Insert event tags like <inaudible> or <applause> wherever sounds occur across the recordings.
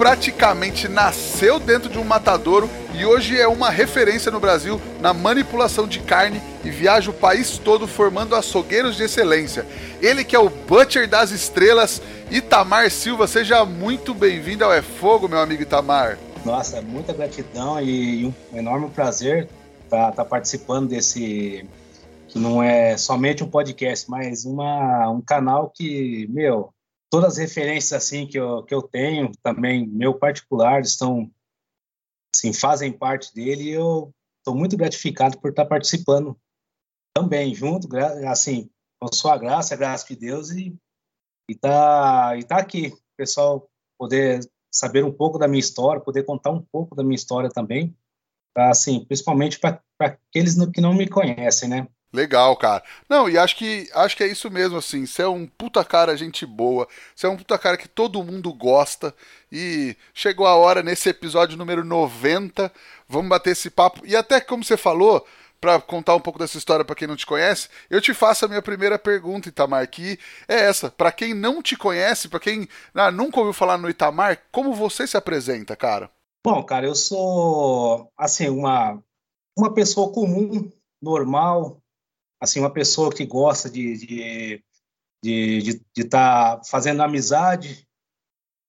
Praticamente nasceu dentro de um matadouro e hoje é uma referência no Brasil na manipulação de carne e viaja o país todo formando açougueiros de excelência. Ele que é o Butcher das Estrelas, Itamar Silva. Seja muito bem-vindo ao É Fogo, meu amigo Itamar. Nossa, muita gratidão e um enorme prazer estar tá, tá participando desse que não é somente um podcast, mas uma, um canal que, meu, todas as referências assim que eu, que eu tenho também meu particular estão assim fazem parte dele e eu estou muito gratificado por estar participando também junto assim com sua graça graça de Deus e e tá e tá aqui. Pessoal poder saber um pouco da minha história poder contar um pouco da minha história também assim principalmente para aqueles que não me conhecem né Legal, cara. Não, e acho que acho que é isso mesmo, assim. Você é um puta cara, gente boa. Você é um puta cara que todo mundo gosta. E chegou a hora, nesse episódio número 90, vamos bater esse papo. E até como você falou, para contar um pouco dessa história para quem não te conhece, eu te faço a minha primeira pergunta, Itamar, que é essa. Para quem não te conhece, para quem ah, nunca ouviu falar no Itamar, como você se apresenta, cara? Bom, cara, eu sou, assim, uma, uma pessoa comum, normal, assim uma pessoa que gosta de de de estar tá fazendo amizade.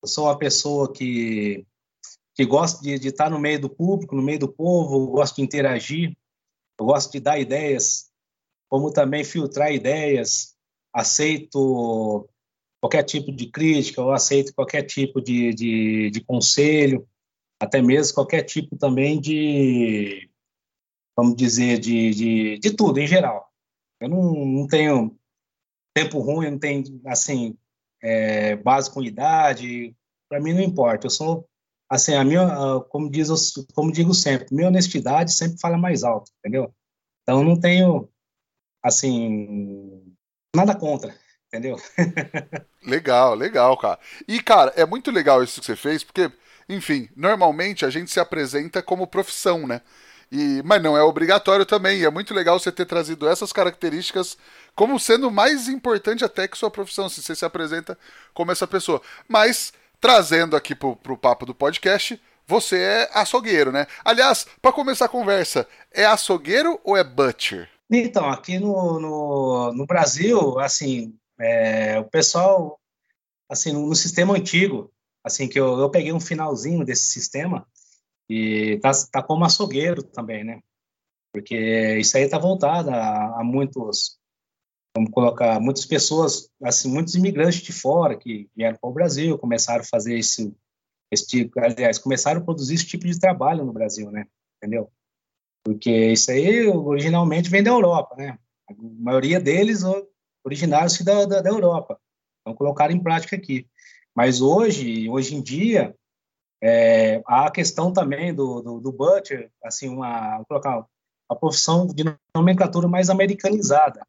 Eu sou uma pessoa que que gosta de estar tá no meio do público, no meio do povo, gosto de interagir, eu gosto de dar ideias, como também filtrar ideias, aceito qualquer tipo de crítica, eu aceito qualquer tipo de, de, de conselho, até mesmo qualquer tipo também de, vamos dizer, de, de, de tudo em geral. Eu não, não tenho tempo ruim, não tenho, assim, é, base com idade, para mim não importa. Eu sou, assim, a minha, como, diz, como digo sempre, minha honestidade sempre fala mais alto, entendeu? Então não tenho, assim, nada contra, entendeu? <laughs> legal, legal, cara. E, cara, é muito legal isso que você fez, porque, enfim, normalmente a gente se apresenta como profissão, né? E, mas não é obrigatório também. E é muito legal você ter trazido essas características como sendo mais importante até que sua profissão, se você se apresenta como essa pessoa. Mas, trazendo aqui pro, pro papo do podcast, você é açougueiro, né? Aliás, para começar a conversa, é açougueiro ou é butcher? Então, aqui no, no, no Brasil, assim, é, o pessoal, assim, no, no, sistema antigo, assim, que eu, eu peguei um finalzinho desse sistema, e tá, tá como açougueiro também, né? Porque isso aí tá voltado a, a muitos, vamos colocar, muitas pessoas, assim, muitos imigrantes de fora que vieram para o Brasil, começaram a fazer esse, esse tipo, aliás, começaram a produzir esse tipo de trabalho no Brasil, né? Entendeu? Porque isso aí originalmente vem da Europa, né? A maioria deles originaram-se da, da, da Europa. Então colocaram em prática aqui. Mas hoje, hoje em dia, é, a questão também do, do, do butcher, assim, uma, colocar a profissão de nomenclatura mais americanizada,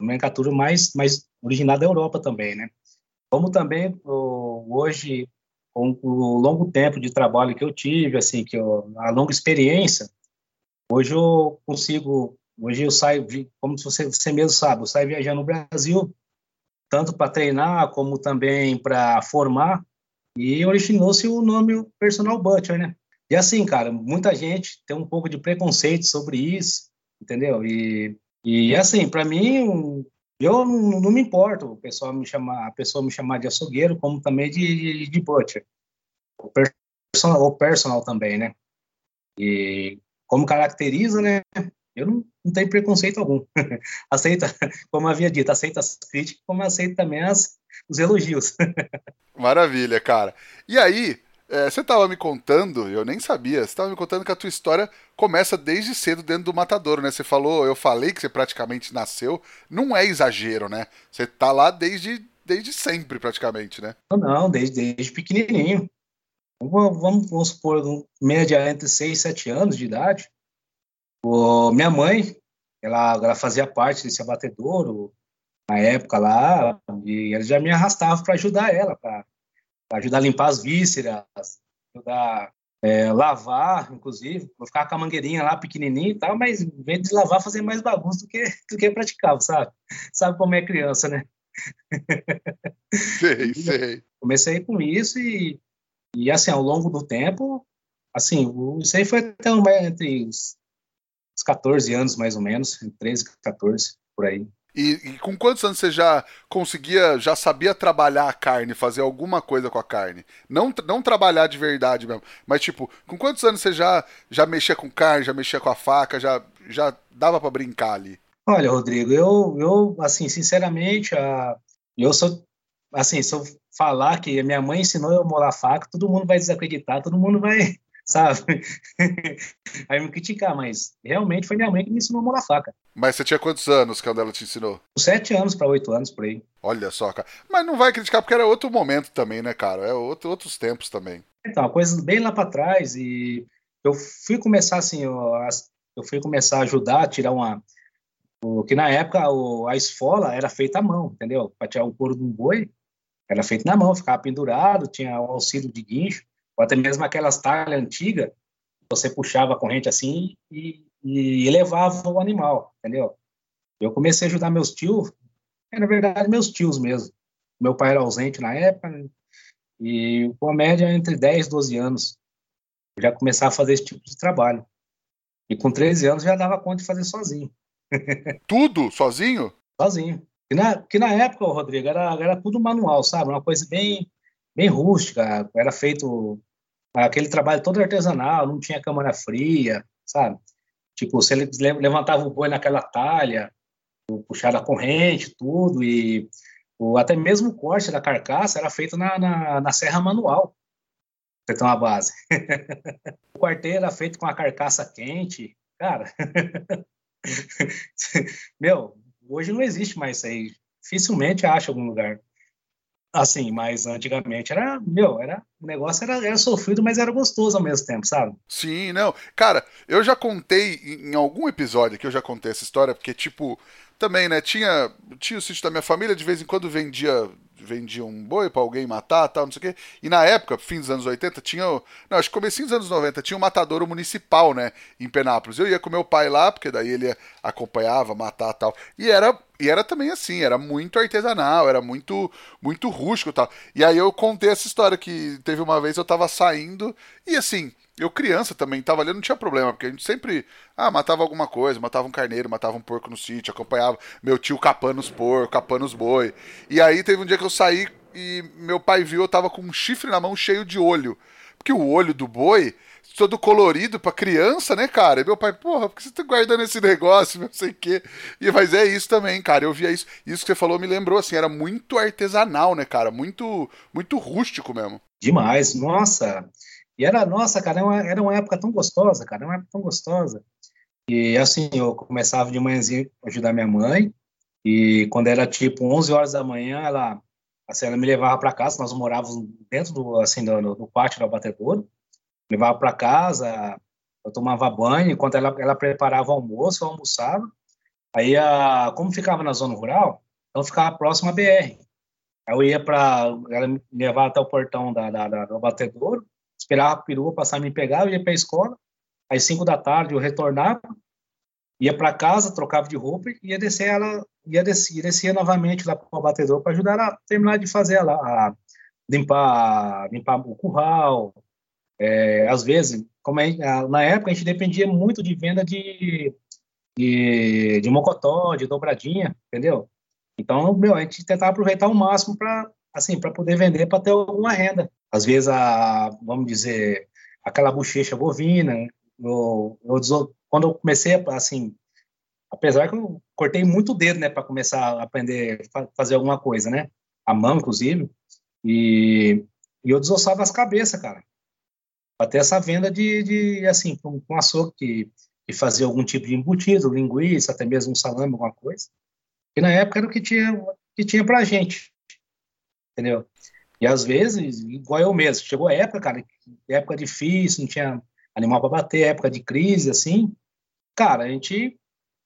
nomenclatura mais, mais originada da Europa também, né? Como também hoje, com o longo tempo de trabalho que eu tive, assim, que eu, a longa experiência, hoje eu consigo, hoje eu saio, como você, você mesmo sabe, eu saio viajando no Brasil, tanto para treinar como também para formar, e originou-se o nome Personal Butcher, né? E assim, cara, muita gente tem um pouco de preconceito sobre isso, entendeu? E, e assim, para mim, eu não, não, me importo o pessoal me chamar, a pessoa me chamar de açougueiro, como também de, de, de butcher. O personal, o personal também, né? E como caracteriza, né? Eu não, não tenho preconceito algum. <laughs> aceita, como havia dito, aceita as críticas, como aceita também as, os elogios. <laughs> Maravilha, cara. E aí, é, você estava me contando, eu nem sabia, você estava me contando que a tua história começa desde cedo dentro do matadouro, né? Você falou, eu falei que você praticamente nasceu, não é exagero, né? Você tá lá desde, desde sempre, praticamente, né? Não, desde, desde pequenininho. vamos, vamos supor, média entre 6 e 7 anos de idade, o, minha mãe, ela, ela fazia parte desse abatedouro na época lá, e ela já me arrastava para ajudar ela, para ajudar a limpar as vísceras, ajudar é, lavar, inclusive, vou ficar com a mangueirinha lá pequenininha e tal, mas em vez de lavar, fazer mais bagunça do que, do que praticava, sabe? Sabe como é criança, né? Sei, <laughs> sei. Comecei com isso e, e, assim, ao longo do tempo, assim, isso aí foi até entre os, os 14 anos, mais ou menos, 13, 14, por aí. E, e, com quantos anos você já conseguia, já sabia trabalhar a carne, fazer alguma coisa com a carne? Não, não trabalhar de verdade mesmo, mas tipo, com quantos anos você já, já mexia com carne, já mexia com a faca, já, já dava para brincar ali? Olha, Rodrigo, eu, eu assim, sinceramente, a, eu sou, assim, se eu falar que minha mãe ensinou eu a molar faca, todo mundo vai desacreditar, todo mundo vai, sabe? <laughs> Aí me criticar, mas realmente foi minha mãe que me ensinou a molar faca. Mas você tinha quantos anos quando ela te ensinou? Sete anos para oito anos, por aí. Olha só, cara. Mas não vai criticar porque era outro momento também, né, cara? É outro, outros tempos também. Então, coisa bem lá para trás e eu fui começar assim, eu, eu fui começar a ajudar a tirar uma que na época a esfola era feita à mão, entendeu? Para tirar o couro de um boi, era feito na mão, ficava pendurado, tinha o auxílio de guincho, ou até mesmo aquelas talhas antigas, você puxava a corrente assim e, e elevava o animal, entendeu? Eu comecei a ajudar meus tios, na verdade meus tios mesmo. Meu pai era ausente na época, né? e com a média entre 10 e 12 anos, eu já começava a fazer esse tipo de trabalho. E com 13 anos já dava conta de fazer sozinho. <laughs> Tudo sozinho? Sozinho. Que na, que na época, Rodrigo, era, era tudo manual, sabe? Uma coisa bem, bem rústica. Era feito aquele trabalho todo artesanal, não tinha câmara fria, sabe? Tipo, você levantava o boi naquela talha, puxar a corrente, tudo, e o, até mesmo o corte da carcaça era feito na, na, na serra manual, pra ter uma base. <laughs> o quarteiro era feito com a carcaça quente, cara. <laughs> Meu, hoje não existe mais isso aí. Dificilmente acha algum lugar. Assim, mas antigamente era, meu, era, o negócio era, era sofrido, mas era gostoso ao mesmo tempo, sabe? Sim, não. Cara, eu já contei em algum episódio que eu já contei essa história, porque, tipo, também, né, tinha, tinha o sítio da minha família, de vez em quando vendia vendia um boi para alguém matar, tal, não sei o quê. E na época, fim dos anos 80, tinha, não, acho que comecinho dos anos 90, tinha um matadouro municipal, né, em Penápolis. Eu ia com meu pai lá, porque daí ele acompanhava, matar, tal. E era e era também assim, era muito artesanal, era muito muito rústico, tal. E aí eu contei essa história que teve uma vez eu tava saindo e assim, eu, criança, também tava ali, não tinha problema, porque a gente sempre, ah, matava alguma coisa, matava um carneiro, matava um porco no sítio, acompanhava meu tio capando os porcos, capando os boi. E aí teve um dia que eu saí e meu pai viu, eu tava com um chifre na mão cheio de olho. Porque o olho do boi, todo colorido pra criança, né, cara? E meu pai, porra, por que você tá guardando esse negócio, não sei o quê. E, mas é isso também, cara, eu via isso. Isso que você falou me lembrou, assim, era muito artesanal, né, cara? Muito, muito rústico mesmo. Demais, nossa. E era, nossa, cara, era uma, época tão gostosa, cara, uma época tão gostosa. E assim, eu começava de manhãzinha a ajudar minha mãe, e quando era tipo 11 horas da manhã, ela, assim, ela me levava para casa, nós morávamos dentro do, assim, do, do pátio do abatedouro, levava para casa, eu tomava banho, enquanto ela, ela preparava o almoço, eu almoçava, aí, a, como ficava na zona rural, então ficava próximo à BR. Aí eu ia para, ela me levava até o portão da, da, da do abatedouro, esperava a perua passar me pegar, eu ia para a escola, às 5 da tarde eu retornava, ia para casa, trocava de roupa e ia descer ela, ia descer, descia novamente lá para o batedor para ajudar a terminar de fazer ela, a limpar, limpar o curral. É, às vezes, como na época a gente dependia muito de venda de, de, de mocotó, de dobradinha, entendeu? Então, meu, a gente tentava aproveitar o máximo para assim, para poder vender para ter alguma renda. Às vezes, a, vamos dizer, aquela bochecha bovina. Eu, eu, quando eu comecei, assim, apesar que eu cortei muito o dedo, né, para começar a aprender a fazer alguma coisa, né, a mão, inclusive, e, e eu desossava as cabeças, cara, para ter essa venda de, de assim, com, com açougue que, que fazia algum tipo de embutido, linguiça, até mesmo um salame, alguma coisa. E na época era o que tinha, que tinha pra gente, entendeu? E às vezes, igual eu mesmo, chegou a época, cara, época difícil, não tinha animal para bater, época de crise, assim, cara, a gente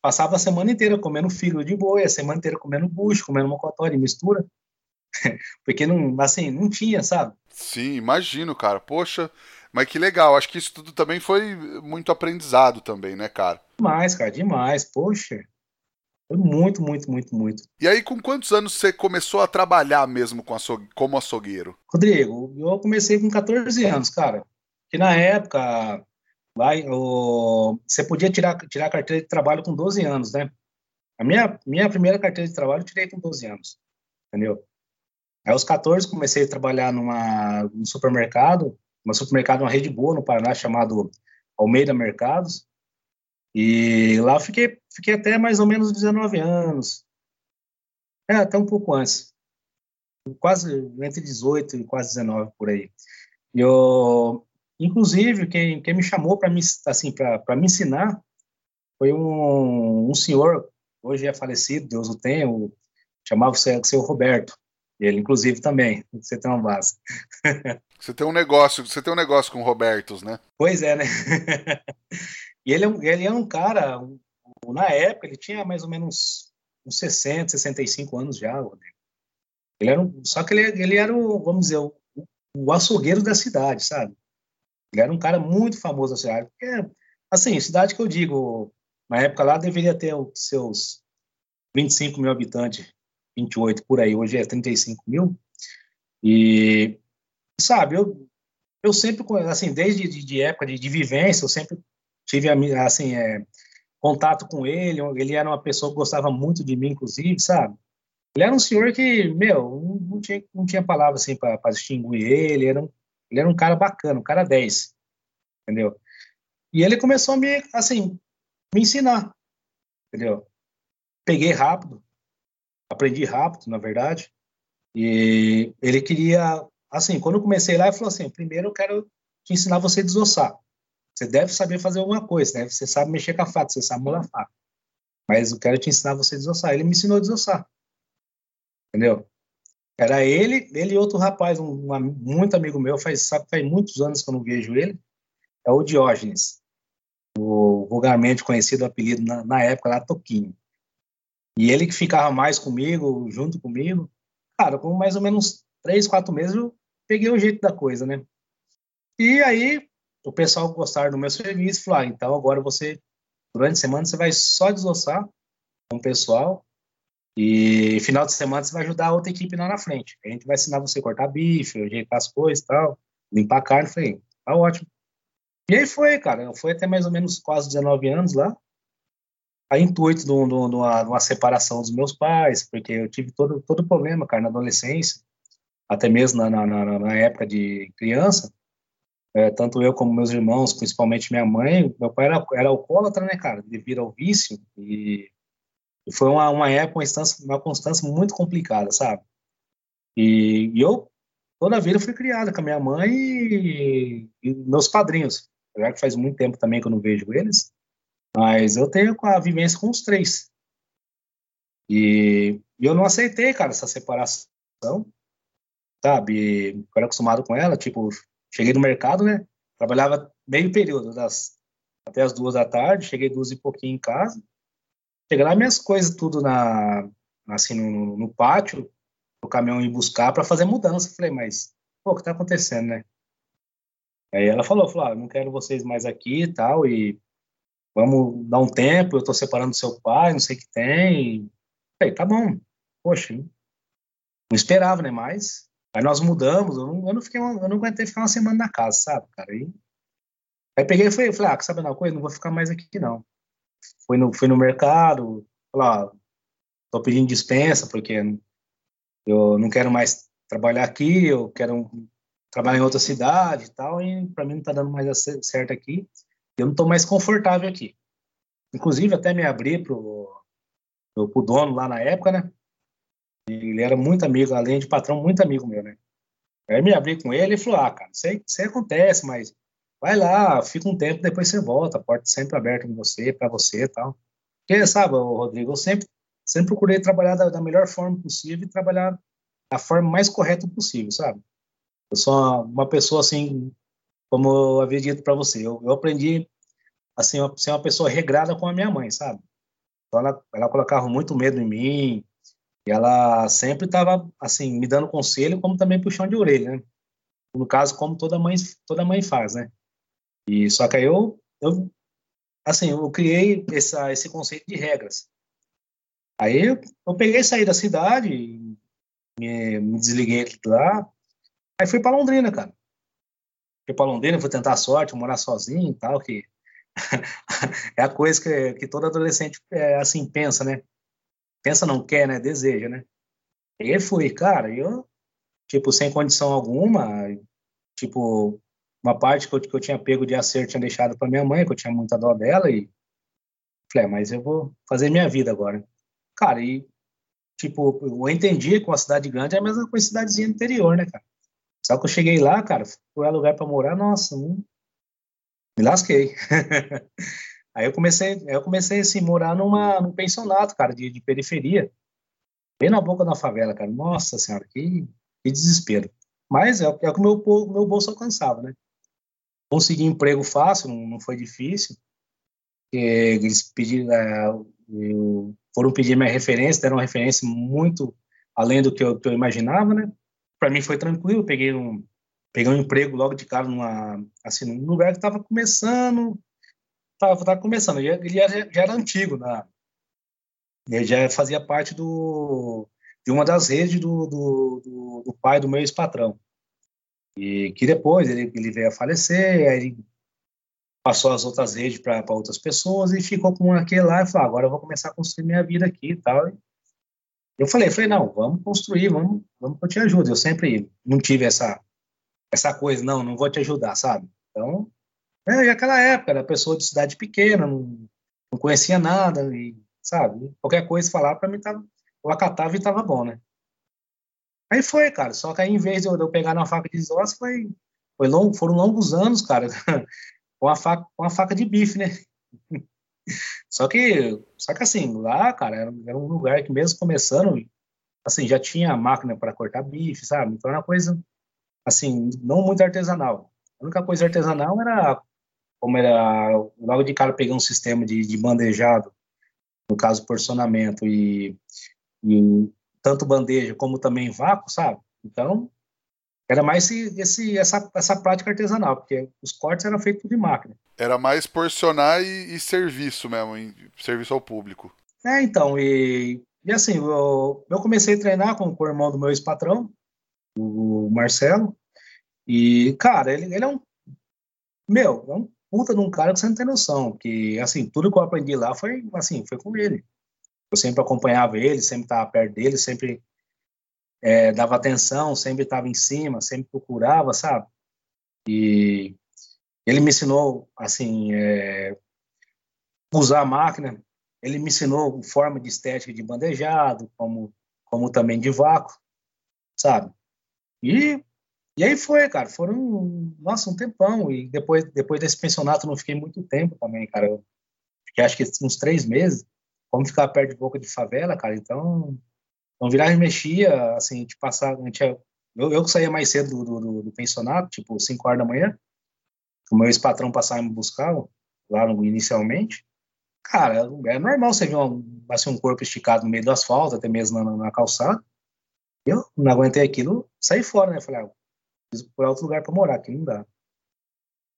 passava a semana inteira comendo fígado de boi, a semana inteira comendo bucho, comendo mocotó de mistura, <laughs> porque não, assim, não tinha, sabe? Sim, imagino, cara. Poxa, mas que legal. Acho que isso tudo também foi muito aprendizado também, né, cara? Demais, cara, demais. Poxa, foi muito, muito, muito, muito. E aí, com quantos anos você começou a trabalhar mesmo com açougue, como açougueiro? Rodrigo, eu comecei com 14 anos, cara. Que na época, lá, o, você podia tirar, tirar carteira de trabalho com 12 anos, né? A minha, minha primeira carteira de trabalho eu tirei com 12 anos, entendeu? Aí, aos 14, comecei a trabalhar numa, num supermercado, um supermercado, uma rede boa no Paraná, chamado Almeida Mercados. E lá fiquei, fiquei até mais ou menos 19 anos. É, até um pouco antes. Quase entre 18 e quase 19 por aí. Eu, inclusive, quem, quem me chamou para me, assim, para me ensinar foi um, um senhor, hoje é falecido, Deus o tenha, chamava-se seu Roberto. Ele, inclusive, também, você tem uma base. Você tem um negócio, você tem um negócio com o Robertos, né? Pois é, né? <laughs> E ele, é ele é um cara, na época, ele tinha mais ou menos uns 60, 65 anos já, Ele era um, só que ele, ele era, o, vamos dizer, o, o açougueiro da cidade, sabe? Ele era um cara muito famoso na cidade. Porque, assim, cidade que eu digo, na época lá deveria ter os seus 25 mil habitantes, 28 por aí, hoje é 35 mil. E, sabe, eu, eu sempre, assim, desde de, de época de, de vivência, eu sempre tive assim é, contato com ele. Ele era uma pessoa que gostava muito de mim, inclusive, sabe? Ele era um senhor que, meu, não tinha, não tinha palavra assim para distinguir ele. Era um, ele era um cara bacana, um cara 10, entendeu? E ele começou a me, assim, me ensinar, entendeu? Peguei rápido, aprendi rápido, na verdade. E ele queria, assim, quando eu comecei lá, ele falou assim: primeiro eu quero te ensinar você a desossar. Você deve saber fazer alguma coisa, né? Você sabe mexer com a faca, você sabe molar a faca. Mas eu quero te ensinar você a desossar. Ele me ensinou a desossar. Entendeu? Era ele, ele e outro rapaz, um, um muito amigo meu, faz, sabe, faz muitos anos que eu não vejo ele. É o Diógenes, o vulgarmente conhecido apelido na, na época lá, Toquinho. E ele que ficava mais comigo, junto comigo. Cara, com mais ou menos três, quatro meses eu peguei o jeito da coisa, né? E aí o pessoal gostar do meu serviço, falou, ah, então agora você, durante a semana, você vai só desossar com o pessoal e final de semana você vai ajudar a outra equipe lá na frente. A gente vai ensinar você a cortar bife, ajeitar as coisas e tal, limpar a carne. Falei, tá ótimo. E aí foi, cara. Foi até mais ou menos quase 19 anos lá. A intuito de, uma, de uma separação dos meus pais, porque eu tive todo todo problema, cara, na adolescência, até mesmo na, na, na época de criança é, tanto eu como meus irmãos, principalmente minha mãe, meu pai era, era alcoólatra, né, cara, devido ao vício, e, e foi uma, uma época, uma, instância, uma constância muito complicada, sabe? E, e, eu, toda a vida, fui criada com a minha mãe e, e meus padrinhos, já que faz muito tempo também que eu não vejo eles, mas eu tenho a vivência com os três. E, e eu não aceitei, cara, essa separação, sabe? Eu era acostumado com ela, tipo, Cheguei no mercado, né? Trabalhava meio período, das, até as duas da tarde, cheguei duas e pouquinho em casa. Cheguei lá, minhas coisas tudo na, assim, no, no pátio, o caminhão ir buscar para fazer mudança. Falei, mas, pô, o que tá acontecendo, né? Aí ela falou, falou, ah, não quero vocês mais aqui e tal, e vamos dar um tempo, eu tô separando do seu pai, não sei o que tem. Falei, tá bom. Poxa, não esperava, né? Mas Aí nós mudamos, eu não, eu não, fiquei uma, eu não aguentei ficar uma semana na casa, sabe, cara? Aí, aí peguei e falei, ah, sabe uma coisa? Não vou ficar mais aqui, não. Fui no, fui no mercado, falei, ó, tô pedindo dispensa, porque eu não quero mais trabalhar aqui, eu quero trabalhar em outra cidade e tal, e para mim não tá dando mais certo aqui. Eu não tô mais confortável aqui. Inclusive, até me abri pro, pro dono lá na época, né? Ele era muito amigo, além de patrão, muito amigo meu, né? Aí me abri com ele e falou: Ah, cara, isso aí, isso aí acontece, mas vai lá, fica um tempo, depois você volta, a porta sempre aberta com você, para você e tal. Porque, sabe, Rodrigo, eu sempre, sempre procurei trabalhar da, da, melhor forma possível e trabalhar da forma mais correta possível, sabe? Eu sou uma pessoa assim, como eu havia dito para você, eu, eu, aprendi assim a ser uma pessoa regrada com a minha mãe, sabe? Então ela, ela colocava muito medo em mim e ela sempre estava assim me dando conselho, como também puxão de orelha, né? No caso, como toda mãe toda mãe faz, né? E só que aí eu, eu assim, eu criei essa, esse conceito de regras. Aí eu, eu peguei saí da cidade, me, me desliguei lá, aí fui para Londrina, cara. Fui para Londrina, fui tentar a sorte, morar sozinho e tal, que <laughs> é a coisa que, que todo adolescente é, assim pensa, né? Pensa não quer, né? Deseja, né? E fui, cara, eu, tipo, sem condição alguma, tipo, uma parte que eu, que eu tinha pego de acerto tinha deixado para minha mãe, que eu tinha muita dó dela, e falei, ah, mas eu vou fazer minha vida agora. Cara, e, tipo, eu entendi que uma cidade grande é a mesma coisa cidadezinha interior, né, cara? Só que eu cheguei lá, cara, foi lugar para morar, nossa, me lasquei. <laughs> aí eu comecei, eu comecei assim, morar numa, num pensionato, cara, de, de periferia, bem na boca da favela, cara. Nossa senhora, que, que desespero. Mas é, é o que meu, meu bolso alcançava, né? Consegui emprego fácil, não, não foi difícil. Eles pediram, é, foram pedir minha referência, deram uma referência muito além do que eu, que eu imaginava, né? Para mim foi tranquilo, peguei um, peguei um emprego logo de cara numa, assim, num lugar que estava começando, tava começando, ele já, já era antigo, né? ele já fazia parte do, de uma das redes do, do, do, do pai do meu ex-patrão. E que depois ele, ele veio a falecer, aí ele passou as outras redes para outras pessoas e ficou com aquele lá e falou: ah, agora eu vou começar a construir minha vida aqui e tal. Eu falei, falei, não, vamos construir, vamos, vamos que eu te ajudo. Eu sempre não tive essa, essa coisa, não, não vou te ajudar, sabe? Então, é, aquela época, era pessoa de cidade pequena, não, não conhecia nada, e, sabe? Qualquer coisa falar para mim, tava, eu acatava e tava bom, né? Aí foi, cara, só que aí em vez de eu, pegar na faca de desosso, foi, foi long, foram longos anos, cara, <laughs> com a faca, com a faca de bife, né? <laughs> Só que, só que assim, lá, cara, era, era, um lugar que mesmo começando, assim, já tinha máquina para cortar bife, sabe? Então era uma coisa, assim, não muito artesanal. A única coisa artesanal era, como era, logo de cara pegar um sistema de, de bandejado, no caso porcionamento e, e tanto bandeja como também vácuo, sabe? Então, era mais esse, esse, essa, essa prática artesanal, porque os cortes eram feitos de máquina. Era mais porcionar e, e serviço mesmo, em, serviço ao público. É, então, e, e assim, eu, eu comecei a treinar com, com o irmão do meu ex-patrão, o Marcelo, e, cara, ele, ele é um, meu, é um puta de um cara que você não tem noção, que, assim, tudo que eu aprendi lá foi, assim, foi com ele. Eu sempre acompanhava ele, sempre estava perto dele, sempre é, dava atenção, sempre estava em cima, sempre procurava, sabe? E ele me ensinou, assim, é, usar a máquina, ele me ensinou forma de estética de bandejado, como, como também de vácuo, sabe? E, e aí foi, cara, foram, nossa, um tempão, e depois, depois desse pensionato não fiquei muito tempo também, cara, eu fiquei acho que uns três meses, como ficar perto de boca de favela, cara, então então, virar e mexia, assim, a gente passava, a gente, eu, eu saía mais cedo do, do, do pensionato, tipo, 5 horas da manhã, o meu ex-patrão passava e me buscava, lá no, inicialmente. Cara, é normal você ver um, assim, um corpo esticado no meio do asfalto, até mesmo na, na calçada. Eu não aguentei aquilo, saí fora, né? Falei, ah, preciso procurar outro lugar para morar, aqui não dá.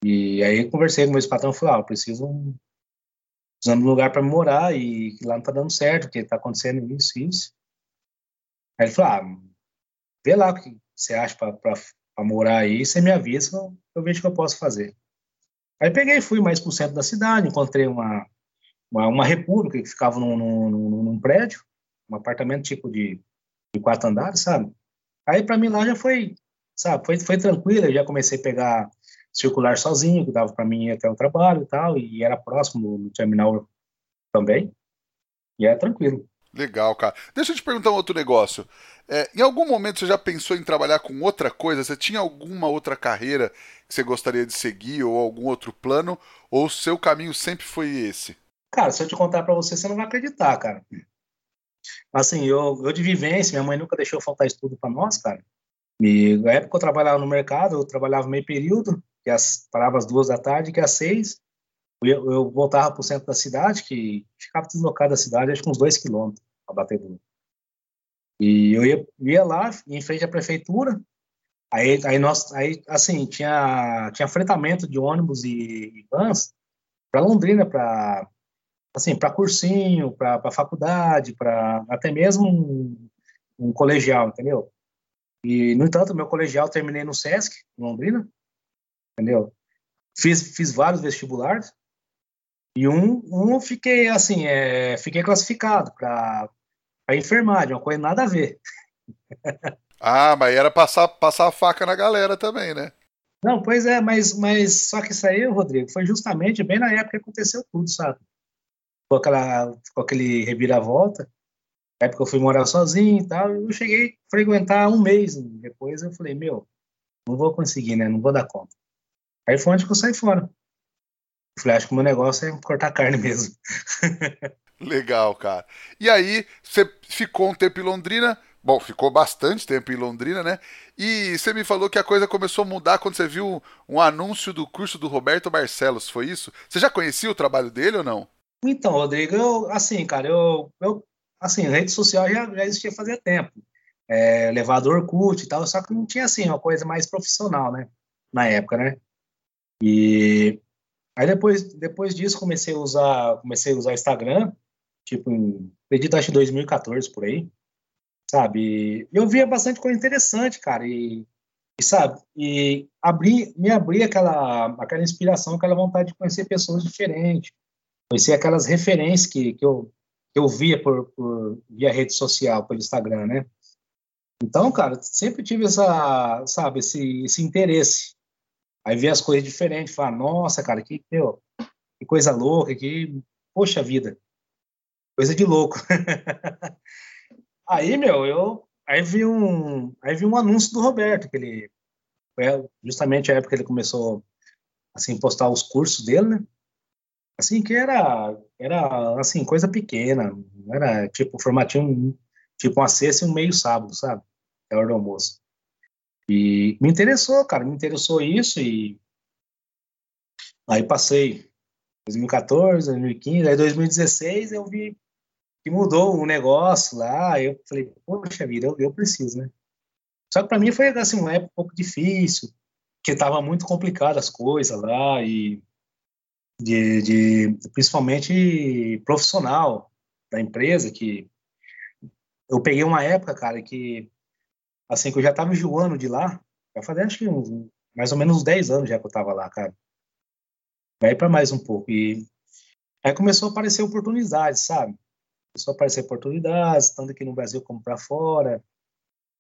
E aí conversei com o meu ex-patrão e falei, ah, eu preciso de um lugar para morar e lá não tá dando certo, porque tá acontecendo isso isso. Aí ele falou, ah, vê lá o que você acha para morar aí, você me avisa, eu vejo o que eu posso fazer. Aí peguei fui mais pro centro da cidade, encontrei uma, uma, uma república que ficava num, num, num, prédio, um apartamento tipo de, de quatro andares, sabe? Aí para mim lá já foi, sabe, foi, foi tranquilo, eu já comecei a pegar circular sozinho, que dava para mim ir até o trabalho e tal, e era próximo do terminal também, e era tranquilo. Legal, cara. Deixa eu te perguntar um outro negócio. É, em algum momento você já pensou em trabalhar com outra coisa? Você tinha alguma outra carreira que você gostaria de seguir ou algum outro plano? Ou o seu caminho sempre foi esse? Cara, se eu te contar para você, você não vai acreditar, cara. assim, eu, eu de vivência, minha mãe nunca deixou faltar estudo para nós, cara. E na época eu trabalhava no mercado, eu trabalhava meio período, que as, parava às duas da tarde, que às seis, eu, eu voltava para o centro da cidade, que ficava deslocado da cidade, acho que uns dois quilômetros, a batedura. E eu ia, ia lá, em frente à prefeitura, aí, aí nós, aí, assim, tinha, tinha fretamento de ônibus e, e vans para Londrina, para assim, para cursinho, para faculdade, para até mesmo um, um, colegial, entendeu? E, no entanto, meu colegial terminei no SESC, em Londrina, entendeu? Fiz, fiz vários vestibulares, e um, um fiquei, assim, é, fiquei classificado para enfermagem, uma coisa nada a ver. <laughs> ah, mas era passar, passar a faca na galera também, né? Não, pois é, mas, mas só que isso aí, Rodrigo, foi justamente bem na época que aconteceu tudo, sabe? com, aquela, com aquele reviravolta. Na época eu fui morar sozinho e tal, eu cheguei a frequentar um mês. Depois eu falei, meu, não vou conseguir, né? Não vou dar conta. Aí foi onde que eu saí fora. Eu falei, acho que o meu negócio é cortar carne mesmo. <laughs> Legal, cara. E aí, você ficou um tempo em Londrina, bom, ficou bastante tempo em Londrina, né? E você me falou que a coisa começou a mudar quando você viu um anúncio do curso do Roberto Barcelos, foi isso? Você já conhecia o trabalho dele ou não? Então, Rodrigo, eu, assim, cara, eu, eu assim, rede social já, já existia fazia tempo. É, elevador Orkut e tal, só que não tinha, assim, uma coisa mais profissional, né? Na época, né? E aí depois, depois disso comecei a usar, comecei a usar Instagram, tipo, em, acredito, acho 2014, por aí, sabe? E eu via bastante coisa interessante, cara, e, e sabe? E abri, me abria aquela, aquela inspiração, aquela vontade de conhecer pessoas diferentes, conhecer aquelas referências que, que, eu, que eu via por, por, via rede social, pelo Instagram, né? Então, cara, sempre tive essa, sabe, esse, esse interesse. Aí ver as coisas diferentes, falar, nossa, cara, que, meu, que coisa louca, que, poxa vida, coisa de louco. <laughs> aí, meu, eu, aí vi um, aí vi um anúncio do Roberto, que ele, foi justamente a época que ele começou, assim, postar os cursos dele, né? assim que era era assim coisa pequena era tipo formatinho tipo uma sexta e um meio sábado sabe? É hora do almoço. E me interessou cara me interessou isso e aí passei 2014 2015 aí 2016 eu vi que mudou o negócio lá eu falei poxa vida eu, eu preciso né? Só que para mim foi assim uma época um pouco difícil porque tava muito complicado as coisas lá e de, de principalmente profissional da empresa, que eu peguei uma época, cara, que assim, que eu já estava enjoando de lá, já fazia acho que uns, mais ou menos uns 10 anos já que eu estava lá, cara. Vai para mais um pouco. E aí começou a aparecer oportunidades, sabe? Começou a aparecer oportunidades, tanto aqui no Brasil como para fora.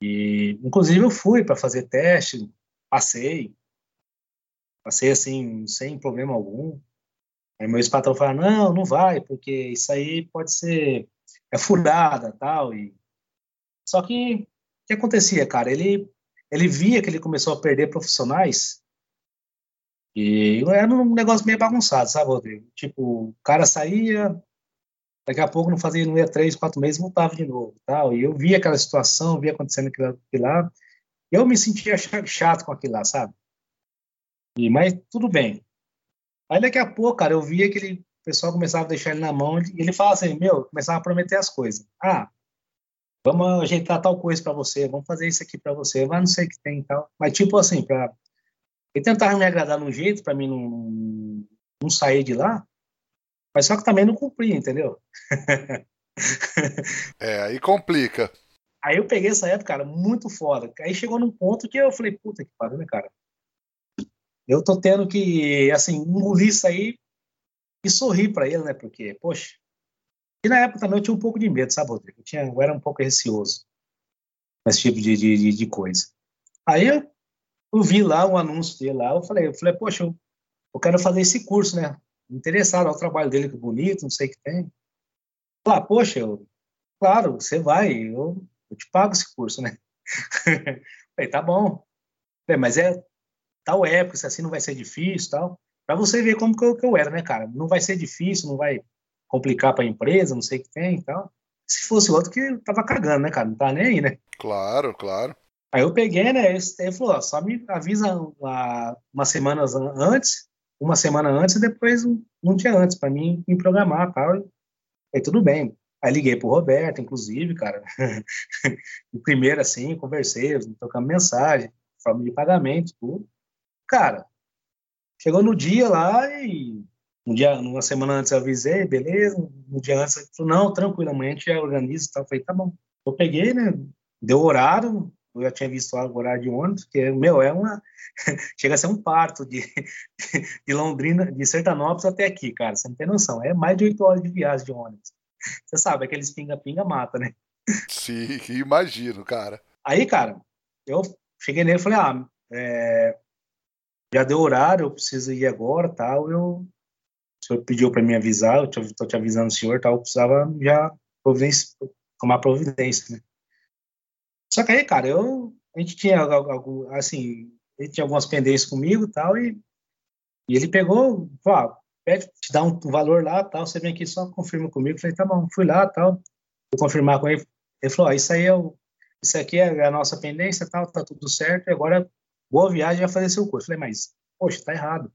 E, inclusive, eu fui para fazer teste, passei. Passei, assim, sem problema algum. Aí meu ex-patrão fala, não, não vai, porque isso aí pode ser é furada tal. E... Só que o que acontecia, cara? Ele, ele via que ele começou a perder profissionais e era um negócio meio bagunçado, sabe, Rodrigo? Tipo, o cara saía, daqui a pouco não fazia, não ia três, quatro meses, voltava de novo, tal. E eu via aquela situação, via acontecendo aquilo, aquilo lá, eu me sentia chato com aquilo lá, sabe? E, mas tudo bem. Aí daqui a pouco, cara, eu via que ele, o pessoal começava a deixar ele na mão e ele falava assim, meu, começava a prometer as coisas. Ah, vamos ajeitar tal coisa para você, vamos fazer isso aqui para você, vai não sei o que tem e tal. Mas tipo assim, para ele tentava me agradar de um jeito para mim não, não sair de lá, mas só que também não cumpria, entendeu? <laughs> é, aí complica. Aí eu peguei essa época, cara, muito foda. Aí chegou num ponto que eu falei, puta que pariu, né, cara? Eu tô tendo que, assim, engolir isso aí e sorrir para ele, né? Porque, poxa. E na época também eu tinha um pouco de medo, sabe, Rodrigo? Eu, tinha, eu era um pouco receoso esse tipo de, de, de coisa. Aí eu, eu, vi lá um anúncio dele lá, eu falei, eu falei, poxa, eu, eu quero fazer esse curso, né? Interessado ao trabalho dele, que bonito, não sei o que tem. Falar, poxa, eu, claro, você vai, eu, eu te pago esse curso, né? <laughs> falei, tá bom. Falei, mas é tal época, se assim não vai ser difícil tal. Para você ver como que eu, que eu, era, né, cara? Não vai ser difícil, não vai complicar para a empresa, não sei o que tem e tal. se fosse outro que tava cagando, né, cara? Não tá nem aí, né? Claro, claro. Aí eu peguei, né? Ele falou, ó, só me avisa uma, umas semanas antes, uma semana antes e depois um dia antes, para mim me programar tal. E aí tudo bem. Aí liguei pro Roberto, inclusive, cara. <laughs> primeiro, assim, conversei, tocando mensagem, forma de pagamento, tudo. Cara, chegou no dia lá e um dia, uma semana antes eu avisei, beleza. Um dia antes, ele falou, não, tranquilo, amanhã a gente organiza e tal. Eu falei, tá bom. Eu peguei, né? Deu horário, eu já tinha visto o horário de ônibus, que, meu, é uma. <laughs> Chega a ser um parto de, <laughs> de Londrina, de Sertanópolis até aqui, cara. Você não tem noção. É mais de oito horas de viagem de ônibus. Você sabe, aqueles pinga-pinga mata, né? Sim, <laughs> imagino, cara. Aí, cara, eu cheguei nele e falei, ah, é, já deu horário, eu preciso ir agora, tal, eu o senhor pediu para me avisar, eu estou te avisando senhor, tal, eu precisava já providência, tomar providência, né? Só que aí, cara, eu, a gente tinha algo, assim, ele tinha algumas pendências comigo tal, e, e ele pegou, falou, ah, pede, te dá um valor lá, tal, você vem aqui só confirma comigo. Eu falei, tá bom, fui lá, tal, vou confirmar com ele. Ele falou, ah, isso aí é o, isso aqui é a nossa pendência, tal, tá tudo certo, e agora boa viagem, vai fazer seu curso. Eu falei, mas, poxa, tá errado.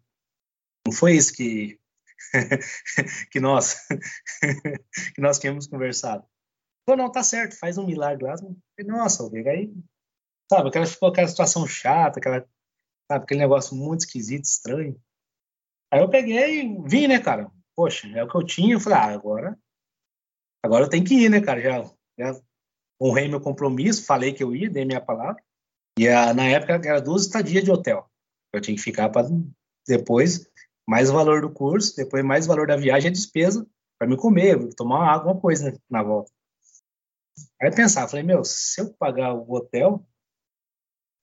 Não foi isso que <laughs> que nós <laughs> que nós tínhamos conversado. Falou, não, tá certo, faz um milagre lá. Falei, Nossa, Vega, aí, sabe, aquela, ficou aquela situação chata, aquela, sabe, aquele negócio muito esquisito, estranho. Aí eu peguei e vim, né, cara? Poxa, é o que eu tinha. Eu falei, ah, agora, agora eu tenho que ir, né, cara? Já, já honrei meu compromisso, falei que eu ia, dei minha palavra. E a, na época era duas estadias de hotel. Eu tinha que ficar para depois mais valor do curso, depois mais valor da viagem e despesa para me comer, tomar alguma coisa né, na volta. Aí pensar, falei, meu, se eu pagar o hotel,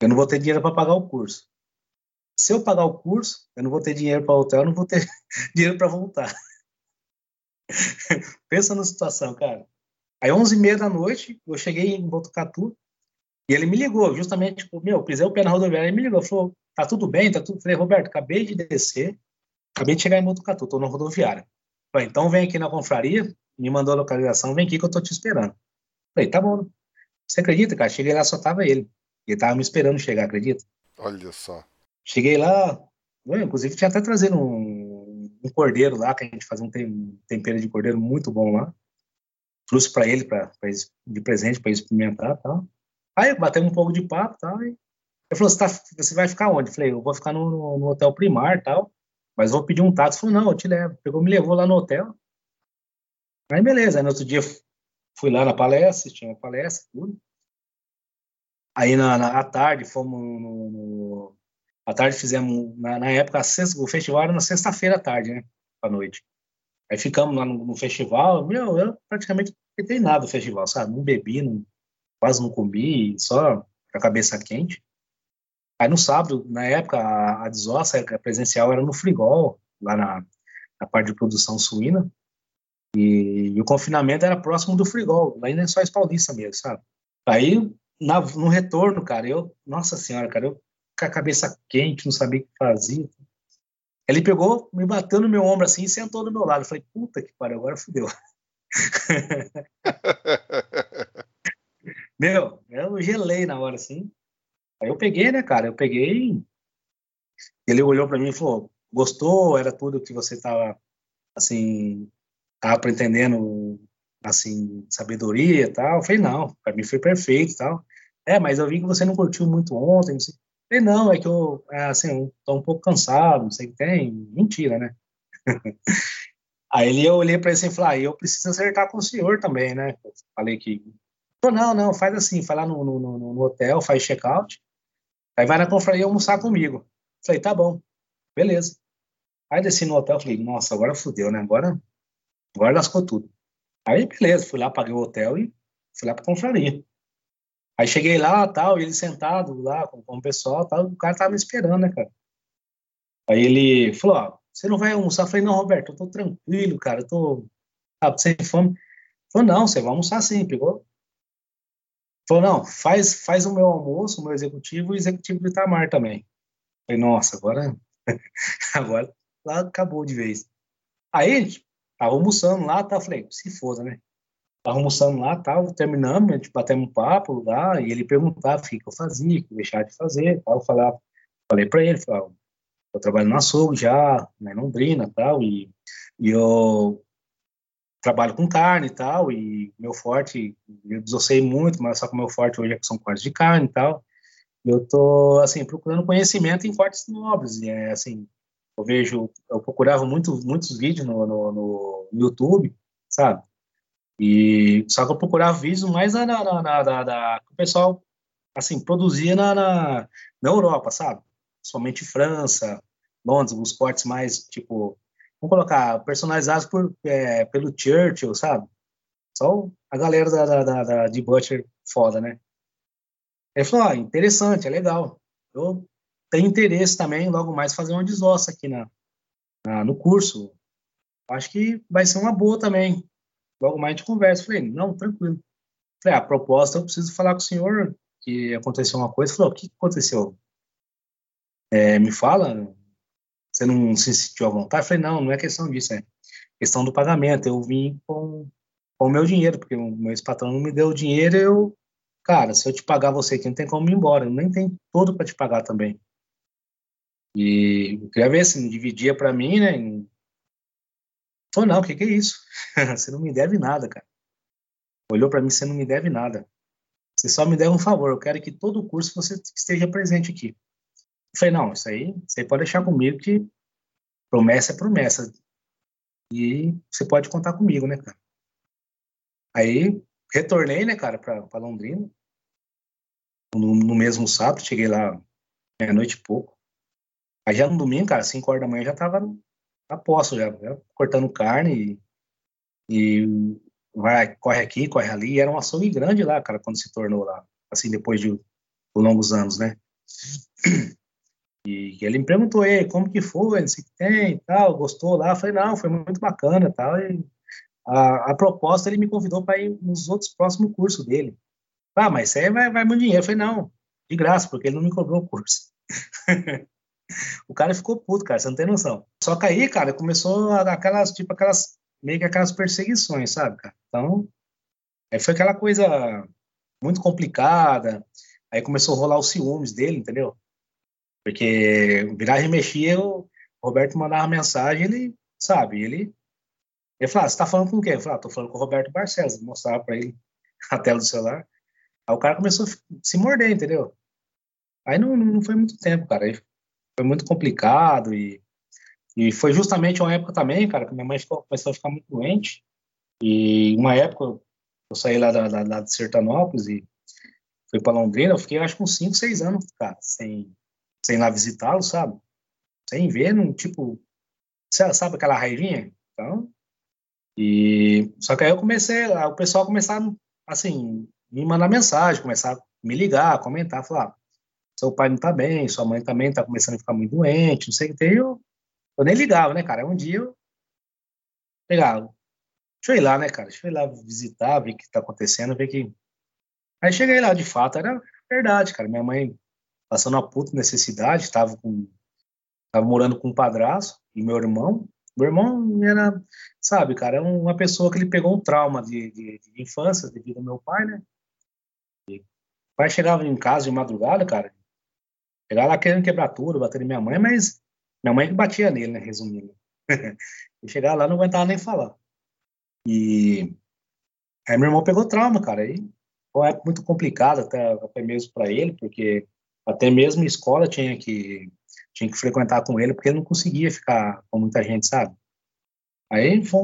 eu não vou ter dinheiro para pagar o curso. Se eu pagar o curso, eu não vou ter dinheiro para o hotel, eu não vou ter <laughs> dinheiro para voltar. <laughs> Pensa na situação, cara. Aí, 11h30 da noite, eu cheguei em Botucatu e ele me ligou, justamente, tipo, meu, pisei o pé na rodoviária, ele me ligou, falou, tá tudo bem, tá tudo... Falei, Roberto, acabei de descer, acabei de chegar em Botucatu, tô na rodoviária. Falei, então vem aqui na confraria, me mandou a localização, vem aqui que eu tô te esperando. Falei, tá bom. Você acredita, cara? Cheguei lá, só tava ele. Ele tava me esperando chegar, acredita? Olha só. Cheguei lá, inclusive tinha até trazido um, um, cordeiro lá, que a gente fazia um tempero de cordeiro muito bom lá. Trouxe para ele, pra, pra, de presente, para experimentar e tal. Aí batemos um pouco de papo e tal. Ele falou: você, tá, você vai ficar onde? Eu falei: eu vou ficar no, no hotel Primar tal, mas vou pedir um táxi. Ele falou: não, eu te levo. Pegou, me levou lá no hotel. Aí beleza, aí no outro dia fui lá na palestra, tinha palestra, tudo. Aí na, na à tarde fomos no, no, à tarde fizemos na, na época sexta, o festival era na sexta-feira à tarde, né, à noite. Aí ficamos lá no, no festival, meu, eu praticamente não nada do festival, sabe? Não bebi, não, quase não comi, só com a cabeça quente. Aí no sábado, na época, a, a desossa a presencial era no Frigol, lá na, na parte de produção suína. E, e, o confinamento era próximo do Frigol, lá em Lençóis Paulista mesmo, sabe? Aí, na, no retorno, cara, eu, nossa senhora, cara, eu com a cabeça quente, não sabia o que fazia. Ele pegou, me bateu no meu ombro assim e sentou do meu lado. Eu falei, puta que pariu, agora fudeu. <laughs> meu, eu gelei na hora assim. Aí eu peguei, né, cara? Eu peguei. Ele olhou para mim e falou: gostou? Era tudo que você tava, assim, tava pretendendo assim sabedoria e tal. Eu falei não, para mim foi perfeito e tal. É, mas eu vi que você não curtiu muito ontem. Não sei. Eu falei não, é que eu é, assim tô um pouco cansado, não sei o que tem. Mentira, né? <laughs> Aí ele eu olhei para ele assim e falei, ah, eu preciso acertar com o senhor também, né? Eu falei que falei, não, não, faz assim, vai lá no, no, no hotel, faz check-out, aí vai na confraria almoçar comigo. Falei, tá bom, beleza. Aí desci no hotel, falei, nossa, agora fudeu, né? Agora Agora lascou tudo. Aí, beleza, fui lá, paguei o hotel e fui lá pra confraria. Aí cheguei lá, tal, ele sentado lá com, com o pessoal, tal, o cara tava me esperando, né, cara? Aí ele falou, ó, você não vai almoçar? Eu falei, não, Roberto, eu tô tranquilo, cara, eu tô sabe, sem fome. Ele falou, não, você vai almoçar sim, pegou? Falou, não, faz, faz o meu almoço, o meu executivo e o executivo do Itamar também. Falei, nossa, agora, <laughs> agora lá acabou de vez. Aí, Tava almoçando lá, tá? Falei, se foda, né? tava almoçando lá, tal, terminamos, a gente batemos um papo lá, e ele perguntava o que, eu fazia, o que eu deixava de fazer, tal, eu falava, falei para ele, falava, eu trabalho na açougue já, na Londrina, tal, e, e eu trabalho com carne e tal, e meu forte, eu desossei muito, mas só que o meu forte hoje é que são cortes de carne e tal, eu tô, assim, procurando conhecimento em cortes nobres, e é, assim, eu vejo, eu procurava muito, muitos vídeos no, no, no YouTube, sabe, e só que eu procurava vídeos mais na, na, na, na, na que o pessoal assim produzia na, na, na Europa, sabe? Somente França, Londres, os cortes mais tipo, vamos colocar personalizados por é, pelo Churchill, sabe? Só a galera da, da, da, da de Butcher foda, né? Ele falou, ah, interessante, é legal. Eu tenho interesse também, logo mais, fazer uma desossa aqui na, na, no curso. Acho que vai ser uma boa também. Logo mais a gente conversa. Falei, não, tranquilo. Falei, a proposta eu preciso falar com o senhor que aconteceu uma coisa. Falou, o que aconteceu? É, me fala, você não se sentiu à vontade? Falei, não, não é questão disso, é questão do pagamento. Eu vim com, com o meu dinheiro, porque o meu ex-patrão não me deu o dinheiro, eu, cara, se eu te pagar você aqui, não tem como ir embora, eu nem tenho todo para te pagar também. E eu queria ver se dividia para mim, né, Falou, não, o que, que é isso? <laughs> você não me deve nada, cara. Olhou para mim, você não me deve nada. Você só me deve um favor, eu quero que todo o curso você esteja presente aqui. Falei, não, isso aí, você pode deixar comigo que promessa é promessa. E você pode contar comigo, né, cara? Aí, retornei, né, cara, para Londrina. No, no, mesmo sábado, cheguei lá meia-noite e pouco. Aí já no domingo, cara, 5 horas da manhã, já tava aposto já, já cortando carne e, e, vai, corre aqui, corre ali. E era um açougue grande lá, cara, quando se tornou lá, assim, depois de, de longos anos, né? E ele me perguntou, aí, como que foi, que tem e tal, gostou lá? Eu falei, não, foi muito bacana tal. E a, a proposta, ele me convidou para ir nos outros próximos cursos dele. Ah, mas isso aí vai, vai muito dinheiro. Eu falei, não, de graça, porque ele não me cobrou o curso. <laughs> O cara ficou puto, cara, você não tem noção. Só que aí, cara, começou aquelas, tipo, aquelas, meio que aquelas perseguições, sabe, cara? Então, aí foi aquela coisa muito complicada. Aí começou a rolar os ciúmes dele, entendeu? Porque virar e mexia, o Roberto mandava mensagem, ele, sabe, ele. Ele falava, você tá falando com quem? Eu falava, ah, tô falando com o Roberto Barcelos. Mostrava pra ele <laughs> a tela do celular. Aí o cara começou a se morder, entendeu? Aí não, não foi muito tempo, cara. Aí foi muito complicado e, e foi justamente uma época também, cara, que minha mãe ficou, começou a ficar muito doente. E uma época eu saí lá, da, da, da de Sertanópolis e fui para Londrina, eu fiquei acho que uns 5, 6 anos, cara, sem, sem lá visitá-lo, sabe? Sem ver, num tipo, sabe aquela raivinha? Então, e só que aí eu comecei, o pessoal começava, assim, me mandar mensagem, começar a me ligar, comentar, falar, seu pai não tá bem, sua mãe também tá começando a ficar muito doente, não sei o que tem, eu, eu nem ligava, né, cara? Um dia eu pegava, deixa eu ir lá, né, cara? Deixa eu ir lá visitar, ver o que tá acontecendo, ver que. Aí cheguei lá, de fato, era verdade, cara. Minha mãe passando uma puta necessidade, tava com. Tava morando com um padrasto e meu irmão. Meu irmão era, sabe, cara, é uma pessoa que ele pegou um trauma de, de, de infância devido ao meu pai, né? E o pai chegava em casa de madrugada, cara, Chegar lá querendo quebrar tudo, bater em minha mãe, mas minha mãe que batia nele, né, resumindo. <laughs> e chegar lá não aguentava nem falar. E aí meu irmão pegou trauma, cara. Aí foi uma época muito complicada, até, até mesmo para ele, porque até mesmo escola tinha que tinha que frequentar com ele, porque ele não conseguia ficar com muita gente, sabe? Aí foi,